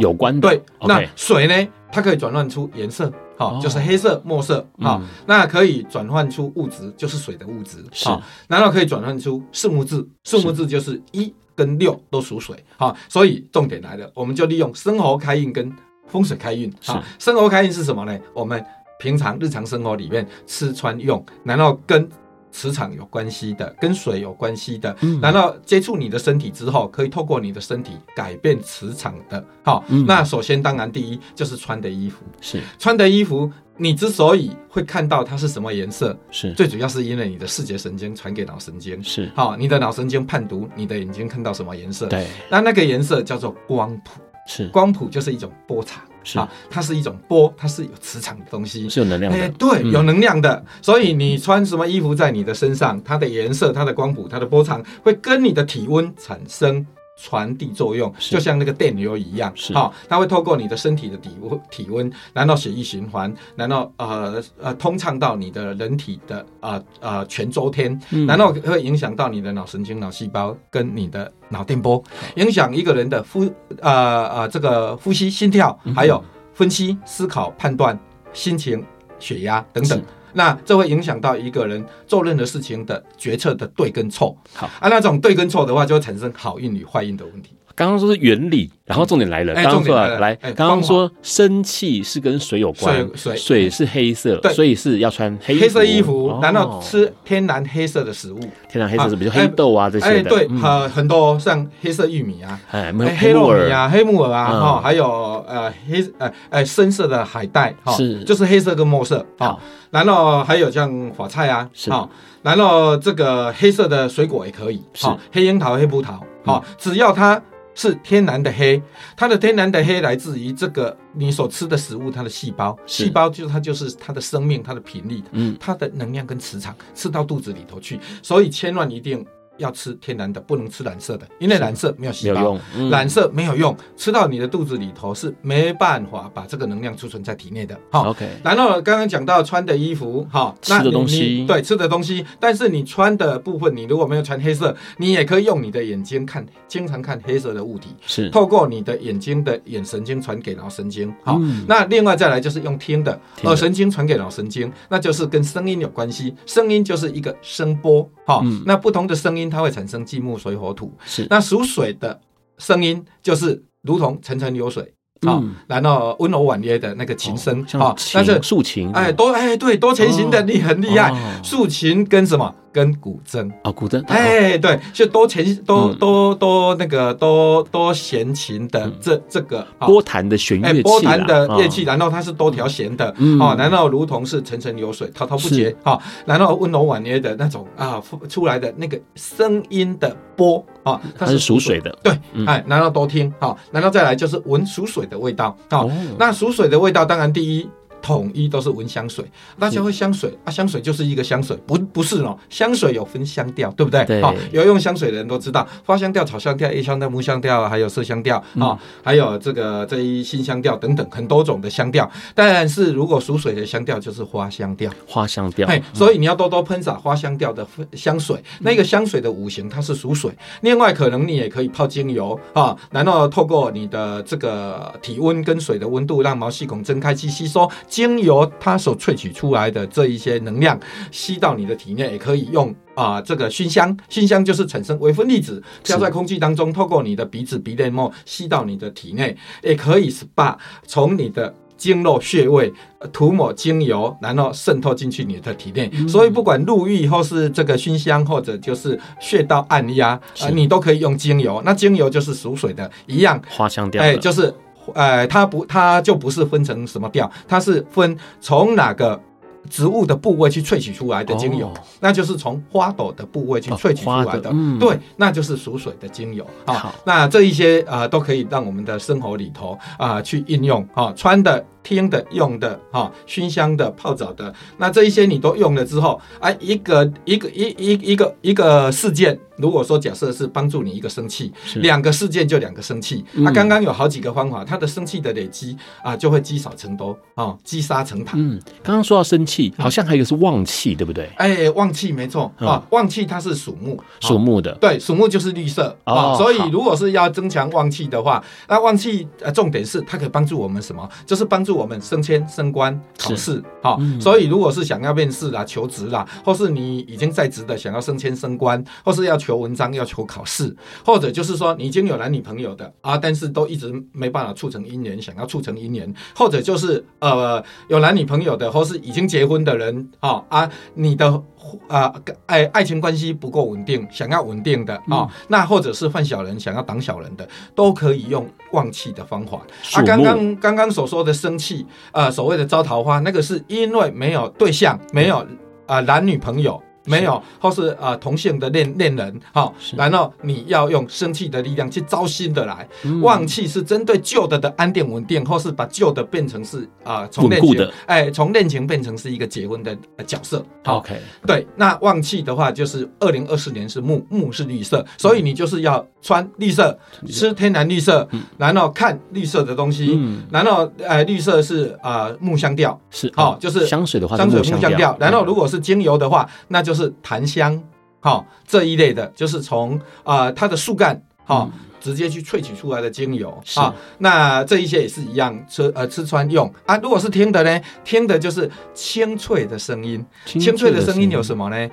有关的，对，那水呢，它可以转换出颜色。好，就是黑色、墨色，好，那可以转换出物质，就是水的物质，好，然后可以转换出四木字，四木字就是一跟六都属水，好，所以重点来了，我们就利用生活开运跟风水开运，哦，生活开运是什么呢？我们平常日常生活里面吃穿用，然后跟。磁场有关系的，跟水有关系的，嗯，然后接触你的身体之后，可以透过你的身体改变磁场的。好，嗯，那首先当然第一就是穿的衣服，是。穿的衣服，你之所以会看到它是什么颜色，是。最主要是因为你的视觉神经传给脑神经，是。好，你的脑神经判读你的眼睛看到什么颜色，对，那那个颜色叫做光谱，是光谱就是一种波长。是啊，它是一种波，它是有磁场的东西，是有能量的。欸、对，有能量的。嗯、所以你穿什么衣服在你的身上，它的颜色、它的光谱、它的波长，会跟你的体温产生。传递作用就像那个电流一样，好，它会透过你的身体的体温，体温，然后血液循环，然后呃呃通畅到你的人体的呃呃全周天，然后会影响到你的脑神经、脑细胞跟你的脑电波，影响一个人的呼呃呃这个呼吸、心跳，还有分析、思考、判断、心情、血压等等。那这会影响到一个人做任何事情的决策的对跟错。好啊，那种对跟错的话，就会产生好运与坏运的问题。刚刚说是原理，然后重点来了。刚刚说来，刚刚说生气是跟水有关，水水是黑色，所以是要穿黑黑色衣服，然后吃天然黑色的食物。天然黑色是比如黑豆啊这些的。对，很很多像黑色玉米啊，哎，黑糯米啊，黑木耳。啊，哈，还有呃黑呃呃深色的海带，哈，是。就是黑色跟墨色，哈，然后还有像花菜啊，好，然后这个黑色的水果也可以，好，黑樱桃、黑葡萄，好，只要它。是天然的黑，它的天然的黑来自于这个你所吃的食物，它的细胞，细胞就是它就是它的生命，它的频率，嗯，它的能量跟磁场，吃到肚子里头去，所以千万一定。要吃天然的，不能吃染色的，因为染色没有细胞，染色没有用，吃到你的肚子里头是没办法把这个能量储存在体内的。好，OK。然后刚刚讲到穿的衣服，哈，吃的东西，对，吃的东西。但是你穿的部分，你如果没有穿黑色，你也可以用你的眼睛看，经常看黑色的物体，是透过你的眼睛的眼神经传给脑神经。好，那另外再来就是用听的耳神经传给脑神经，那就是跟声音有关系，声音就是一个声波。好，那不同的声音。它会产生金木水火土，是。那属水的声音就是如同层层流水，啊，然后温柔婉约的那个琴声，啊，但是竖琴，哎，多哎对，多琴型的你很厉害，竖琴跟什么？跟古筝。哦，古筝，哎，对，就多弦多多多那个多多弦琴的这这个拨弹的弦乐器，拨弹的乐器，然后它是多条弦的，哦，然后如同是层层流水，滔滔不绝，哈，然后温柔婉约的那种啊，出来的那个声音的波啊，它是属水的，对，哎，然后多听，好，然后再来就是闻属水的味道，好，那属水的味道，当然第一。统一都是闻香水，大家会香水啊，香水就是一个香水，不不是哦，香水有分香调，对不对？对。好，有用香水的人都知道，花香调、草香调、叶香调、木香调，还有麝香调啊，还有这个这一新香调等等很多种的香调。但是如果属水的香调就是花香调，花香调。哎，所以你要多多喷洒花香调的香水。那个香水的五行它是属水，另外可能你也可以泡精油啊，然后透过你的这个体温跟水的温度，让毛细孔睁开去吸收。精油它所萃取出来的这一些能量吸到你的体内，也可以用啊、呃，这个熏香，熏香就是产生微分粒子飘在空气当中，透过你的鼻子鼻黏膜吸到你的体内，也可以 SPA 从你的经络穴位涂抹精油，然后渗透进去你的体内。嗯、所以不管入浴或是这个熏香，或者就是穴道按压，呃，你都可以用精油。那精油就是属水的，一样花香调，哎，就是。呃，它不，它就不是分成什么调，它是分从哪个植物的部位去萃取出来的精油，哦、那就是从花朵的部位去萃取出来的，对，那就是属水的精油啊。好那这一些啊、呃，都可以让我们的生活里头啊、呃、去应用啊，穿的。听的、用的、啊、熏香的、泡澡的，那这一些你都用了之后，啊，一个一个一一一个一个事件，如果说假设是帮助你一个生气，两个事件就两个生气。他刚刚有好几个方法，它的生气的累积啊，就会积少成多啊，积沙成塔。嗯，刚刚说到生气，好像还有是旺气，对不对？哎，旺气没错啊，旺气它是属木，属木的，对，属木就是绿色啊。所以如果是要增强旺气的话，那旺气呃，重点是它可以帮助我们什么？就是帮助。我们升迁、升官、考试，好，所以如果是想要面试啦、求职啦，或是你已经在职的想要升迁、升官，或是要求文章、要求考试，或者就是说你已经有男女朋友的啊，但是都一直没办法促成姻缘，想要促成姻缘，或者就是呃有男女朋友的，或是已经结婚的人，哦啊，你的。啊，爱爱情关系不够稳定，想要稳定的啊，哦嗯、那或者是犯小人，想要挡小人的，都可以用旺气的方法。啊，刚刚刚刚所说的生气，呃，所谓的招桃花，那个是因为没有对象，没有啊、呃、男女朋友。没有，或是啊、呃、同性的恋恋人，好，是然后你要用生气的力量去招新的来，嗯、旺气是针对旧的的安定稳定，或是把旧的变成是啊从恋情，哎从恋情变成是一个结婚的角色。OK，对，那旺气的话就是二零二四年是木，木是绿色，所以你就是要穿绿色，嗯、吃天然绿色，嗯、然后看绿色的东西，嗯、然后呃绿色是啊、呃、木香调，是好，哦、就是香水的话香水木香调，然后如果是精油的话，那就是。是檀香，好、哦、这一类的，就是从啊、呃、它的树干，好、哦嗯、直接去萃取出来的精油啊、哦。那这一些也是一样，吃呃吃穿用啊。如果是听的呢，听的就是清脆的声音，清脆的声音有什么呢？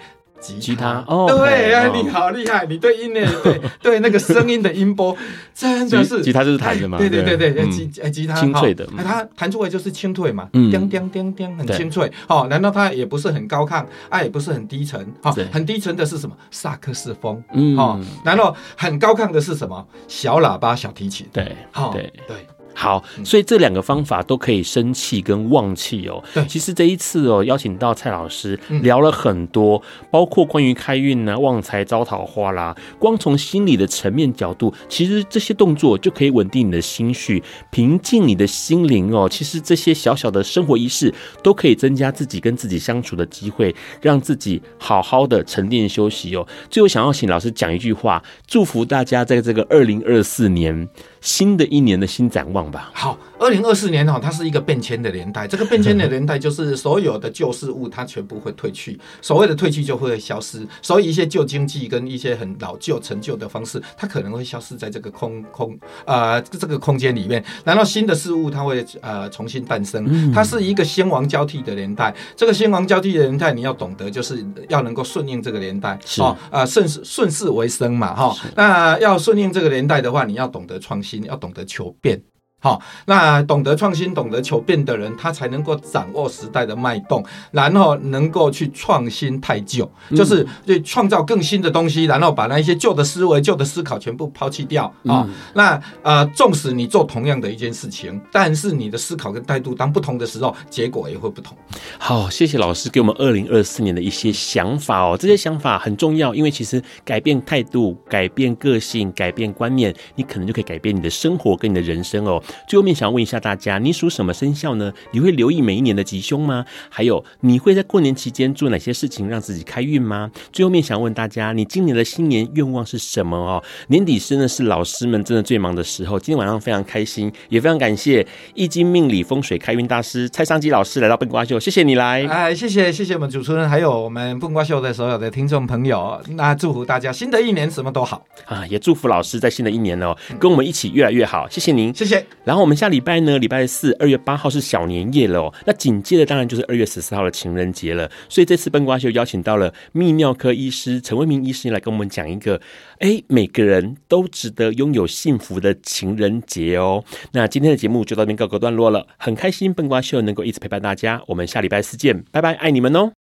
吉他。哦，对啊，你好厉害，你对音乐，对 对那个声音的音波真的是吉他就是弹的嘛，对对对。对，吉吉他清脆的，它弹出来就是清脆嘛，叮叮叮叮，很清脆。好，难道它也不是很高亢，啊，也不是很低沉，好，很低沉的是什么？萨克斯风，嗯，好，然后很高亢的是什么？小喇叭、小提琴，对，好，对。对。好，所以这两个方法都可以生气跟旺气哦。对，其实这一次哦，邀请到蔡老师聊了很多，嗯、包括关于开运呢、啊、旺财、招桃花啦。光从心理的层面角度，其实这些动作就可以稳定你的心绪，平静你的心灵哦。其实这些小小的生活仪式都可以增加自己跟自己相处的机会，让自己好好的沉淀休息哦。最后想要请老师讲一句话，祝福大家在这个二零二四年。新的一年的新展望吧。好，二零二四年哈，它是一个变迁的年代。这个变迁的年代就是所有的旧事物它全部会退去，所谓的退去就会消失。所以一些旧经济跟一些很老旧陈旧的方式，它可能会消失在这个空空呃这个空间里面。然后新的事物它会呃重新诞生。它是一个先王交替的年代。这个先王交替的年代，你要懂得就是要能够顺应这个年代。是啊，顺势顺势为生嘛哈。那要顺应这个年代的话，你要懂得创新。要懂得求变，好，那懂得创新、懂得求变的人，他才能够掌握时代的脉动，然后能够去创新太旧，就是去创造更新的东西，然后把那一些旧的思维、旧的思考全部抛弃掉啊。那呃，纵使你做同样的一件事情，但是你的思考跟态度当不同的时候，结果也会不同。好，谢谢老师给我们二零二四年的一些想法哦，这些想法很重要，因为其实改变态度、改变个性、改变观念，你可能就可以改变你的生活跟你的人生哦。最后面想要问一下大家，你属什么生肖呢？你会留意每一年的吉凶吗？还有，你会在过年期间做哪些事情让自己开运吗？最后面想问大家，你今年的新年愿望是什么哦？年底真的是老师们真的最忙的时候。今天晚上非常开心，也非常感谢易经命理风水开运大师蔡尚基老师来到笨瓜秀，谢谢你来。哎，谢谢谢谢我们主持人，还有我们笨瓜秀的所有的听众朋友。那祝福大家新的一年什么都好啊！也祝福老师在新的一年哦，跟我们一起越来越好。谢谢您，谢谢。然后我们下礼拜呢，礼拜四二月八号是小年夜了哦。那紧接着当然就是二月十四号的情人节了。所以这次笨瓜秀邀请到了泌尿科医师陈威明医师来跟我们讲一个，哎，每个人都值得拥有幸福的情人节哦。那今天的节目就到这边告个段落了，很开心笨瓜秀能够一直陪伴大家。我们下礼拜四见，拜拜，爱你们哦。